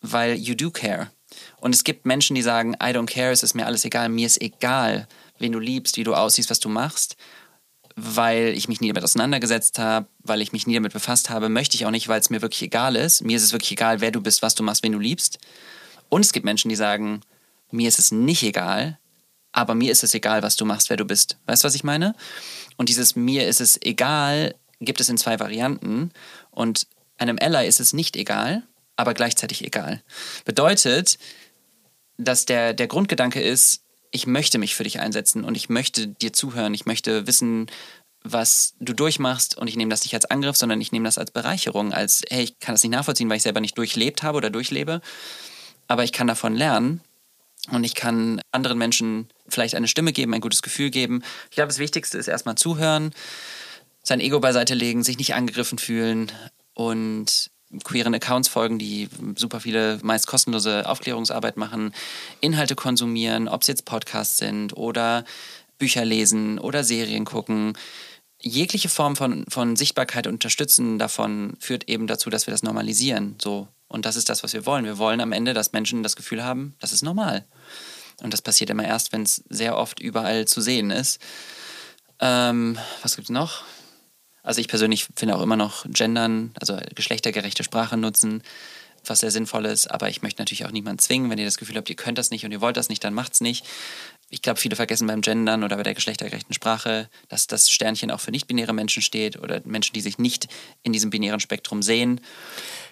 weil you do care. Und es gibt Menschen, die sagen, I don't care, es ist mir alles egal, mir ist egal, wen du liebst, wie du aussiehst, was du machst, weil ich mich nie damit auseinandergesetzt habe, weil ich mich nie damit befasst habe, möchte ich auch nicht, weil es mir wirklich egal ist. Mir ist es wirklich egal, wer du bist, was du machst, wen du liebst. Und es gibt Menschen, die sagen, mir ist es nicht egal, aber mir ist es egal, was du machst, wer du bist. Weißt du, was ich meine? Und dieses mir ist es egal gibt es in zwei Varianten. Und einem Ally ist es nicht egal, aber gleichzeitig egal. Bedeutet, dass der, der Grundgedanke ist, ich möchte mich für dich einsetzen und ich möchte dir zuhören, ich möchte wissen, was du durchmachst und ich nehme das nicht als Angriff, sondern ich nehme das als Bereicherung, als, hey, ich kann das nicht nachvollziehen, weil ich selber nicht durchlebt habe oder durchlebe, aber ich kann davon lernen und ich kann anderen Menschen vielleicht eine Stimme geben, ein gutes Gefühl geben. Ich glaube, das Wichtigste ist erstmal zuhören, sein Ego beiseite legen, sich nicht angegriffen fühlen und queeren Accounts folgen, die super viele, meist kostenlose Aufklärungsarbeit machen, Inhalte konsumieren, ob es jetzt Podcasts sind oder Bücher lesen oder Serien gucken. Jegliche Form von, von Sichtbarkeit und Unterstützen davon führt eben dazu, dass wir das normalisieren. So. Und das ist das, was wir wollen. Wir wollen am Ende, dass Menschen das Gefühl haben, das ist normal. Und das passiert immer erst, wenn es sehr oft überall zu sehen ist. Ähm, was gibt es noch? Also ich persönlich finde auch immer noch Gendern, also geschlechtergerechte Sprache nutzen, was sehr sinnvoll ist. Aber ich möchte natürlich auch niemanden zwingen. Wenn ihr das Gefühl habt, ihr könnt das nicht und ihr wollt das nicht, dann macht's nicht. Ich glaube, viele vergessen beim Gendern oder bei der geschlechtergerechten Sprache, dass das Sternchen auch für nicht-binäre Menschen steht oder Menschen, die sich nicht in diesem binären Spektrum sehen.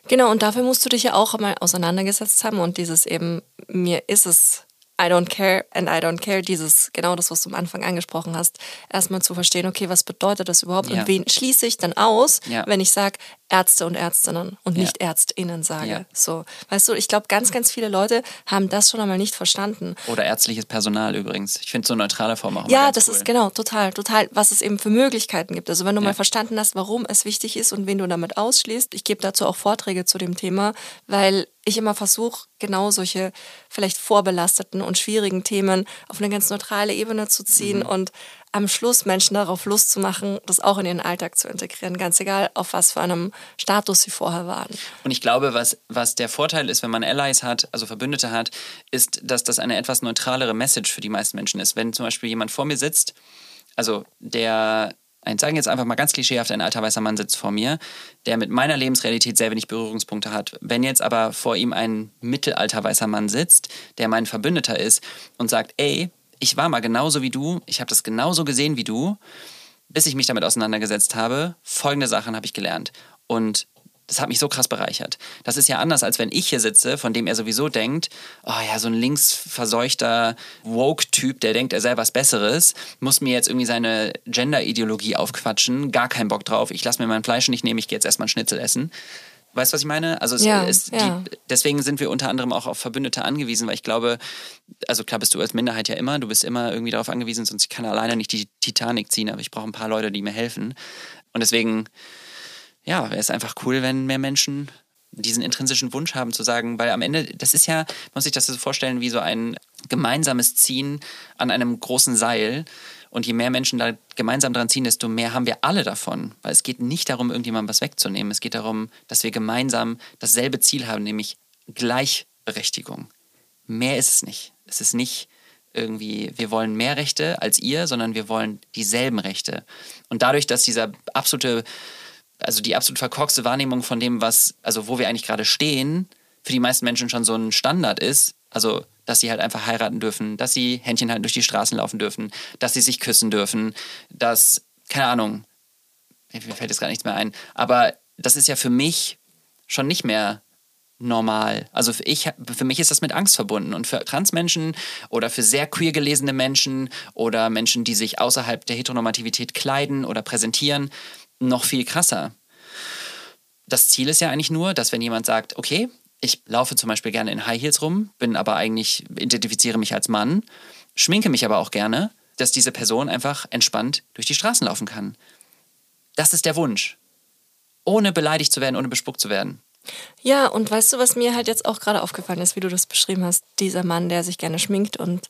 Genau, und dafür musst du dich ja auch mal auseinandergesetzt haben und dieses eben, mir ist es I don't care and I don't care, dieses, genau das, was du am Anfang angesprochen hast, erstmal zu verstehen, okay, was bedeutet das überhaupt ja. und wen schließe ich dann aus, ja. wenn ich sage Ärzte und Ärztinnen und nicht ja. ÄrztInnen sage. So, weißt du, ich glaube, ganz, ganz viele Leute haben das schon einmal nicht verstanden. Oder ärztliches Personal übrigens. Ich finde so neutrale Form auch Ja, das cool. ist genau, total, total, was es eben für Möglichkeiten gibt. Also wenn du mal verstanden hast, warum es wichtig ist und wen du damit ausschließt, ich gebe dazu auch Vorträge zu dem Thema, weil ich immer versuche, genau solche vielleicht vorbelasteten und schwierigen Themen auf eine ganz neutrale Ebene zu ziehen mhm. und am Schluss Menschen darauf Lust zu machen, das auch in ihren Alltag zu integrieren, ganz egal, auf was für einem Status sie vorher waren. Und ich glaube, was, was der Vorteil ist, wenn man Allies hat, also Verbündete hat, ist, dass das eine etwas neutralere Message für die meisten Menschen ist. Wenn zum Beispiel jemand vor mir sitzt, also der ein, sagen jetzt einfach mal ganz klischeehaft, ein alter weißer Mann sitzt vor mir, der mit meiner Lebensrealität sehr wenig Berührungspunkte hat. Wenn jetzt aber vor ihm ein mittelalter weißer Mann sitzt, der mein Verbündeter ist und sagt, ey, ich war mal genauso wie du, ich habe das genauso gesehen wie du, bis ich mich damit auseinandergesetzt habe, folgende Sachen habe ich gelernt. Und das hat mich so krass bereichert. Das ist ja anders, als wenn ich hier sitze, von dem er sowieso denkt, oh ja, so ein linksverseuchter Woke-Typ, der denkt, er sei was Besseres, muss mir jetzt irgendwie seine Gender-Ideologie aufquatschen, gar keinen Bock drauf, ich lasse mir mein Fleisch nicht nehmen, ich gehe jetzt erstmal einen Schnitzel essen. Weißt du, was ich meine? Also ja, ist, ja. Die, deswegen sind wir unter anderem auch auf Verbündete angewiesen, weil ich glaube, also klar bist du als Minderheit ja immer, du bist immer irgendwie darauf angewiesen, sonst kann alleine nicht die Titanic ziehen, aber ich brauche ein paar Leute, die mir helfen. Und deswegen ja, wäre es einfach cool, wenn mehr Menschen diesen intrinsischen Wunsch haben zu sagen, weil am Ende, das ist ja, man muss sich das so vorstellen, wie so ein gemeinsames Ziehen an einem großen Seil. Und je mehr Menschen da gemeinsam dran ziehen, desto mehr haben wir alle davon. Weil es geht nicht darum, irgendjemandem was wegzunehmen. Es geht darum, dass wir gemeinsam dasselbe Ziel haben, nämlich Gleichberechtigung. Mehr ist es nicht. Es ist nicht irgendwie, wir wollen mehr Rechte als ihr, sondern wir wollen dieselben Rechte. Und dadurch, dass dieser absolute also die absolut verkorkste Wahrnehmung von dem, was, also wo wir eigentlich gerade stehen, für die meisten Menschen schon so ein Standard ist. Also, dass sie halt einfach heiraten dürfen, dass sie Händchen halten durch die Straßen laufen dürfen, dass sie sich küssen dürfen, dass, keine Ahnung, mir fällt jetzt gar nichts mehr ein, aber das ist ja für mich schon nicht mehr normal. Also für, ich, für mich ist das mit Angst verbunden. Und für Transmenschen oder für sehr queer gelesene Menschen oder Menschen, die sich außerhalb der Heteronormativität kleiden oder präsentieren, noch viel krasser. Das Ziel ist ja eigentlich nur, dass wenn jemand sagt, okay, ich laufe zum Beispiel gerne in High Heels rum, bin aber eigentlich, identifiziere mich als Mann, schminke mich aber auch gerne, dass diese Person einfach entspannt durch die Straßen laufen kann. Das ist der Wunsch. Ohne beleidigt zu werden, ohne bespuckt zu werden. Ja, und weißt du, was mir halt jetzt auch gerade aufgefallen ist, wie du das beschrieben hast, dieser Mann, der sich gerne schminkt und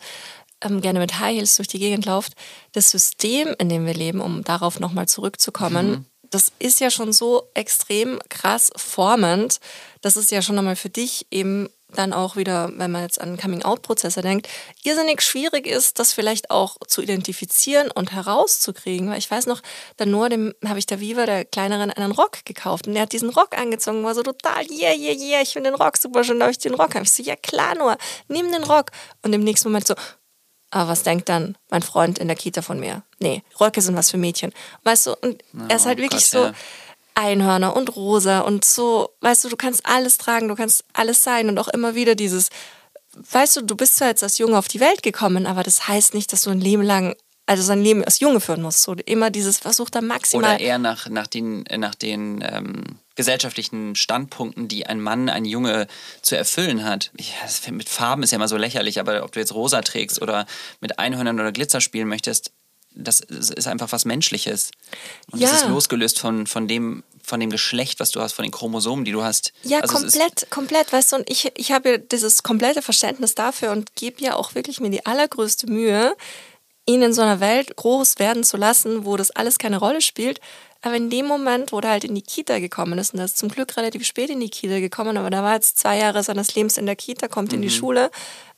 ähm, gerne mit High Heels durch die Gegend läuft, das System, in dem wir leben, um darauf nochmal zurückzukommen, mhm. Das ist ja schon so extrem krass formend, dass es ja schon nochmal für dich eben dann auch wieder, wenn man jetzt an Coming-out-Prozesse denkt, irrsinnig schwierig ist, das vielleicht auch zu identifizieren und herauszukriegen. Weil ich weiß noch, der Noah, dem habe ich der Viva, der Kleineren, einen Rock gekauft. Und er hat diesen Rock angezogen, war so total, yeah, yeah, yeah, ich finde den Rock super schön, darf ich den Rock haben? Ich so, ja klar, Noah, nimm den Rock. Und im nächsten Moment so, Aber was denkt dann mein Freund in der Kita von mir? Nee, Röcke sind was für Mädchen. Weißt du, und oh, er ist halt wirklich Gott, so ja. Einhörner und rosa und so, weißt du, du kannst alles tragen, du kannst alles sein und auch immer wieder dieses, weißt du, du bist zwar jetzt als Junge auf die Welt gekommen, aber das heißt nicht, dass du ein Leben lang also sein Leben als Junge führen musst. So immer dieses versucht er maximal. Oder eher nach, nach den, nach den ähm, gesellschaftlichen Standpunkten, die ein Mann, ein Junge zu erfüllen hat. Ja, mit Farben ist ja immer so lächerlich, aber ob du jetzt rosa trägst oder mit Einhörnern oder Glitzer spielen möchtest, das ist einfach was Menschliches. Und ja. das ist losgelöst von, von, dem, von dem Geschlecht, was du hast, von den Chromosomen, die du hast. Ja, also komplett, komplett, weißt du, und ich, ich habe ja dieses komplette Verständnis dafür und gebe ja auch wirklich mir die allergrößte Mühe, ihn in so einer Welt groß werden zu lassen, wo das alles keine Rolle spielt. Aber in dem Moment, wo er halt in die Kita gekommen ist, und er ist zum Glück relativ spät in die Kita gekommen, aber da war jetzt zwei Jahre seines Lebens in der Kita, kommt mhm. in die mhm. Schule,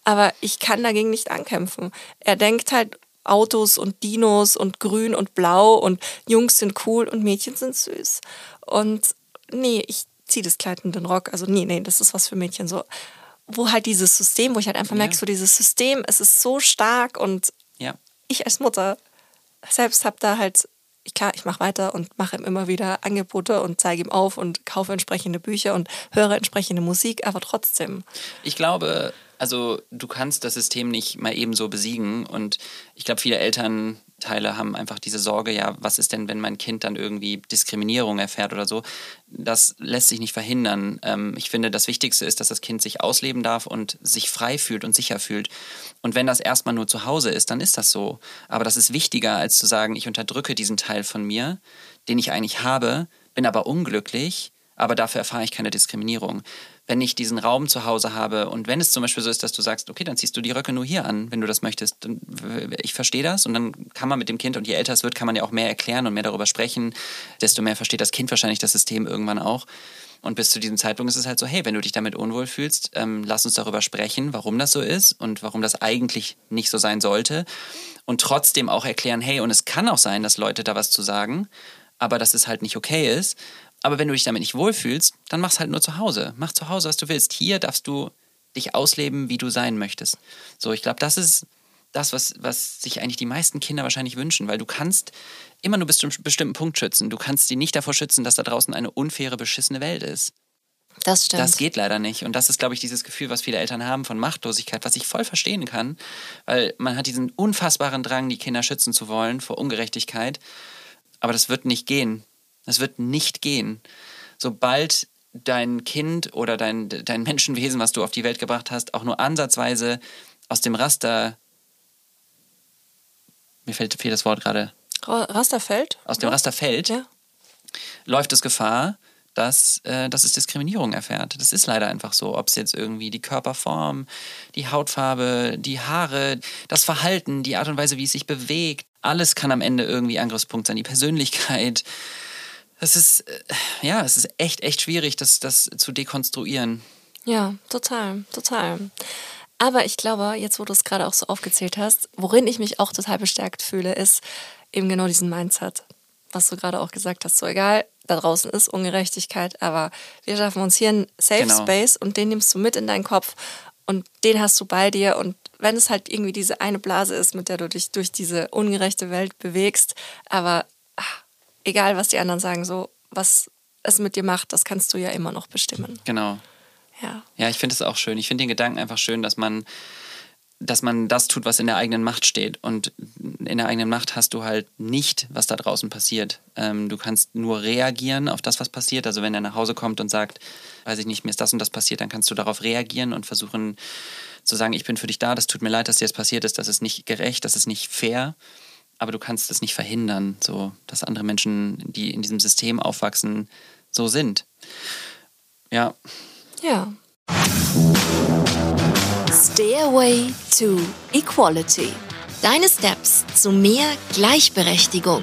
aber ich kann dagegen nicht ankämpfen. Er denkt halt, Autos und Dinos und grün und blau und Jungs sind cool und Mädchen sind süß. Und nee, ich ziehe das Kleid und den Rock. Also nee, nee, das ist was für Mädchen so. Wo halt dieses System, wo ich halt einfach ja. merke, so dieses System, es ist so stark und ja. ich als Mutter selbst habe da halt klar, ich mache weiter und mache ihm immer wieder Angebote und zeige ihm auf und kaufe entsprechende Bücher und höre entsprechende Musik, aber trotzdem. Ich glaube, also du kannst das System nicht mal eben so besiegen und ich glaube, viele Elternteile haben einfach diese Sorge, ja, was ist denn, wenn mein Kind dann irgendwie Diskriminierung erfährt oder so? Das lässt sich nicht verhindern. Ähm, ich finde, das Wichtigste ist, dass das Kind sich ausleben darf und sich frei fühlt und sicher fühlt. Und wenn das erstmal nur zu Hause ist, dann ist das so. Aber das ist wichtiger, als zu sagen, ich unterdrücke diesen Teil von mir, den ich eigentlich habe, bin aber unglücklich, aber dafür erfahre ich keine Diskriminierung wenn ich diesen Raum zu Hause habe und wenn es zum Beispiel so ist, dass du sagst, okay, dann ziehst du die Röcke nur hier an, wenn du das möchtest. Dann, ich verstehe das und dann kann man mit dem Kind und je älter es wird, kann man ja auch mehr erklären und mehr darüber sprechen, desto mehr versteht das Kind wahrscheinlich das System irgendwann auch. Und bis zu diesem Zeitpunkt ist es halt so, hey, wenn du dich damit unwohl fühlst, ähm, lass uns darüber sprechen, warum das so ist und warum das eigentlich nicht so sein sollte. Und trotzdem auch erklären, hey, und es kann auch sein, dass Leute da was zu sagen, aber dass es halt nicht okay ist. Aber wenn du dich damit nicht wohlfühlst, dann mach's halt nur zu Hause. Mach zu Hause, was du willst. Hier darfst du dich ausleben, wie du sein möchtest. So, ich glaube, das ist das, was, was sich eigentlich die meisten Kinder wahrscheinlich wünschen, weil du kannst immer nur bis zu einem bestimmten Punkt schützen. Du kannst sie nicht davor schützen, dass da draußen eine unfaire, beschissene Welt ist. Das stimmt. Das geht leider nicht. Und das ist, glaube ich, dieses Gefühl, was viele Eltern haben von Machtlosigkeit, was ich voll verstehen kann, weil man hat diesen unfassbaren Drang, die Kinder schützen zu wollen vor Ungerechtigkeit. Aber das wird nicht gehen. Das wird nicht gehen. Sobald dein Kind oder dein, dein Menschenwesen, was du auf die Welt gebracht hast, auch nur ansatzweise aus dem Raster. Mir fällt, fehlt das Wort gerade. Raster fällt? Aus dem Raster fällt, ja. läuft es Gefahr, dass, äh, dass es Diskriminierung erfährt. Das ist leider einfach so. Ob es jetzt irgendwie die Körperform, die Hautfarbe, die Haare, das Verhalten, die Art und Weise, wie es sich bewegt, alles kann am Ende irgendwie Angriffspunkt sein. Die Persönlichkeit, es ist, äh, ja, es ist echt, echt schwierig, das, das zu dekonstruieren. Ja, total, total. Aber ich glaube, jetzt wo du es gerade auch so aufgezählt hast, worin ich mich auch total bestärkt fühle, ist eben genau diesen Mindset, was du gerade auch gesagt hast. So egal, da draußen ist Ungerechtigkeit, aber wir schaffen uns hier einen Safe genau. Space und den nimmst du mit in deinen Kopf und den hast du bei dir und wenn es halt irgendwie diese eine Blase ist, mit der du dich durch diese ungerechte Welt bewegst, aber ach, egal was die anderen sagen, so was es mit dir macht, das kannst du ja immer noch bestimmen. Genau. Ja. Ja, ich finde es auch schön. Ich finde den Gedanken einfach schön, dass man dass man das tut, was in der eigenen Macht steht. Und in der eigenen Macht hast du halt nicht, was da draußen passiert. Ähm, du kannst nur reagieren auf das, was passiert. Also wenn er nach Hause kommt und sagt, weiß ich nicht, mir ist das und das passiert, dann kannst du darauf reagieren und versuchen zu sagen, ich bin für dich da, das tut mir leid, dass dir das passiert ist, das ist nicht gerecht, das ist nicht fair aber du kannst es nicht verhindern, so dass andere Menschen, die in diesem System aufwachsen, so sind. Ja. Ja. Stairway to Equality. Deine Steps zu mehr Gleichberechtigung.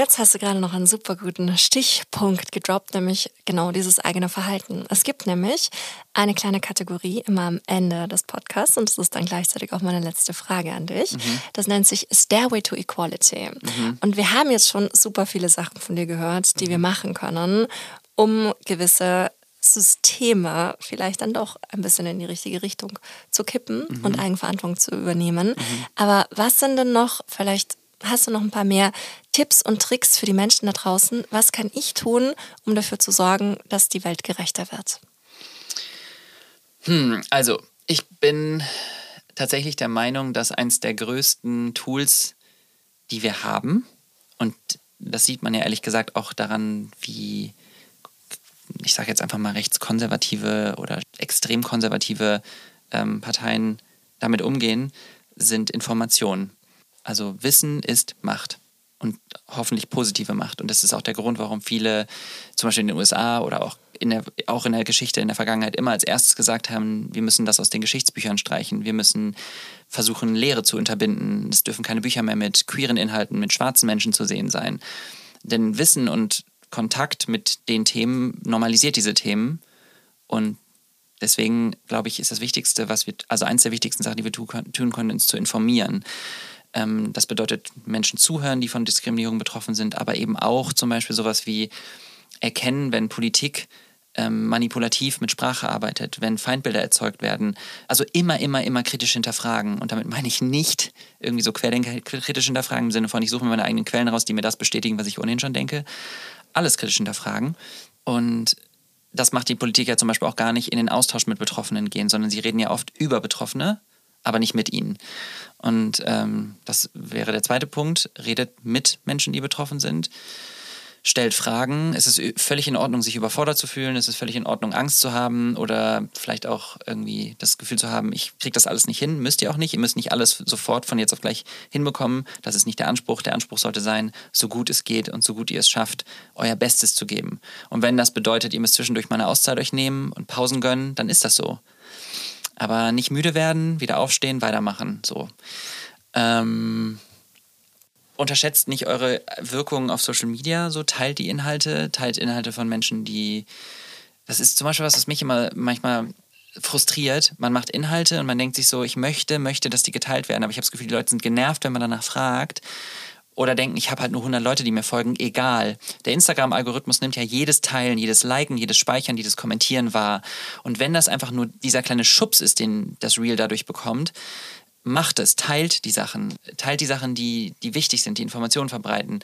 Jetzt hast du gerade noch einen super guten Stichpunkt gedroppt, nämlich genau dieses eigene Verhalten. Es gibt nämlich eine kleine Kategorie immer am Ende des Podcasts und das ist dann gleichzeitig auch meine letzte Frage an dich. Mhm. Das nennt sich Stairway to Equality. Mhm. Und wir haben jetzt schon super viele Sachen von dir gehört, die mhm. wir machen können, um gewisse Systeme vielleicht dann doch ein bisschen in die richtige Richtung zu kippen mhm. und Eigenverantwortung zu übernehmen. Mhm. Aber was sind denn noch, vielleicht hast du noch ein paar mehr Tipps und Tricks für die Menschen da draußen? Was kann ich tun, um dafür zu sorgen, dass die Welt gerechter wird? Hm, also, ich bin tatsächlich der Meinung, dass eins der größten Tools, die wir haben, und das sieht man ja ehrlich gesagt auch daran, wie, ich sage jetzt einfach mal rechtskonservative oder extrem konservative ähm, Parteien damit umgehen, sind Informationen. Also Wissen ist Macht und hoffentlich positive Macht. Und das ist auch der Grund, warum viele, zum Beispiel in den USA oder auch in der, auch in der Geschichte, in der Vergangenheit immer als erstes gesagt haben, wir müssen das aus den Geschichtsbüchern streichen. Wir müssen versuchen, Lehre zu unterbinden. Es dürfen keine Bücher mehr mit queeren Inhalten, mit schwarzen Menschen zu sehen sein. Denn Wissen und Kontakt mit den Themen normalisiert diese Themen. Und deswegen, glaube ich, ist das Wichtigste, was wir, also eins der wichtigsten Sachen, die wir tun können, ist zu informieren. Ähm, das bedeutet Menschen zuhören, die von Diskriminierung betroffen sind, aber eben auch zum Beispiel sowas wie erkennen, wenn Politik ähm, manipulativ mit Sprache arbeitet, wenn Feindbilder erzeugt werden. Also immer, immer, immer kritisch hinterfragen. Und damit meine ich nicht irgendwie so Querdenker kritisch hinterfragen im Sinne von, ich suche mir meine eigenen Quellen raus, die mir das bestätigen, was ich ohnehin schon denke. Alles kritisch hinterfragen. Und das macht die Politik ja zum Beispiel auch gar nicht in den Austausch mit Betroffenen gehen, sondern sie reden ja oft über Betroffene, aber nicht mit ihnen. Und ähm, das wäre der zweite Punkt. Redet mit Menschen, die betroffen sind. Stellt Fragen. Es ist völlig in Ordnung, sich überfordert zu fühlen. Es ist völlig in Ordnung, Angst zu haben oder vielleicht auch irgendwie das Gefühl zu haben, ich kriege das alles nicht hin. Müsst ihr auch nicht. Ihr müsst nicht alles sofort von jetzt auf gleich hinbekommen. Das ist nicht der Anspruch. Der Anspruch sollte sein, so gut es geht und so gut ihr es schafft, euer Bestes zu geben. Und wenn das bedeutet, ihr müsst zwischendurch mal eine Auszeit euch nehmen und Pausen gönnen, dann ist das so. Aber nicht müde werden, wieder aufstehen, weitermachen. So. Ähm, unterschätzt nicht eure Wirkung auf Social Media, so teilt die Inhalte, teilt Inhalte von Menschen, die. Das ist zum Beispiel was, was mich immer manchmal frustriert. Man macht Inhalte und man denkt sich so, ich möchte, möchte, dass die geteilt werden, aber ich habe das Gefühl, die Leute sind genervt, wenn man danach fragt oder denken, ich habe halt nur 100 Leute, die mir folgen, egal. Der Instagram-Algorithmus nimmt ja jedes Teilen, jedes Liken, jedes Speichern, jedes Kommentieren wahr. Und wenn das einfach nur dieser kleine Schubs ist, den das Reel dadurch bekommt, macht es, teilt die Sachen, teilt die Sachen, die, die wichtig sind, die Informationen verbreiten,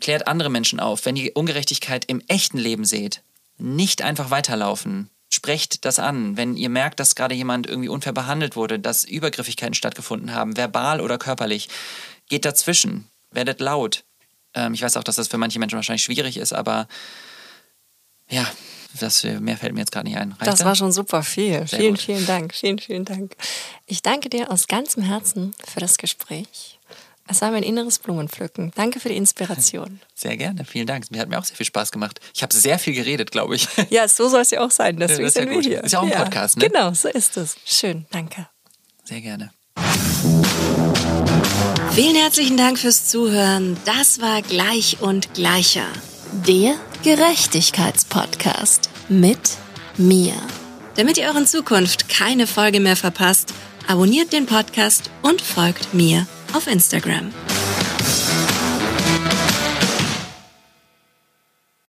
klärt andere Menschen auf. Wenn ihr Ungerechtigkeit im echten Leben seht, nicht einfach weiterlaufen. Sprecht das an. Wenn ihr merkt, dass gerade jemand irgendwie unfair behandelt wurde, dass Übergriffigkeiten stattgefunden haben, verbal oder körperlich, geht dazwischen werdet laut. Ähm, ich weiß auch, dass das für manche Menschen wahrscheinlich schwierig ist, aber ja, das mehr fällt mir jetzt gerade nicht ein. Reicht das war schon super viel. Sehr vielen, gut. vielen Dank. Vielen, vielen Dank. Ich danke dir aus ganzem Herzen für das Gespräch. Es war mein inneres Blumenpflücken. Danke für die Inspiration. Sehr gerne, vielen Dank. Mir hat mir auch sehr viel Spaß gemacht. Ich habe sehr viel geredet, glaube ich. Ja, so soll es ja auch sein. Deswegen das ist ja sind wir hier. Ist ja auch ein Podcast, ne? Genau, so ist es. Schön, danke. Sehr gerne. Vielen herzlichen Dank fürs Zuhören. Das war Gleich und Gleicher. Der Gerechtigkeitspodcast mit mir. Damit ihr euren Zukunft keine Folge mehr verpasst, abonniert den Podcast und folgt mir auf Instagram.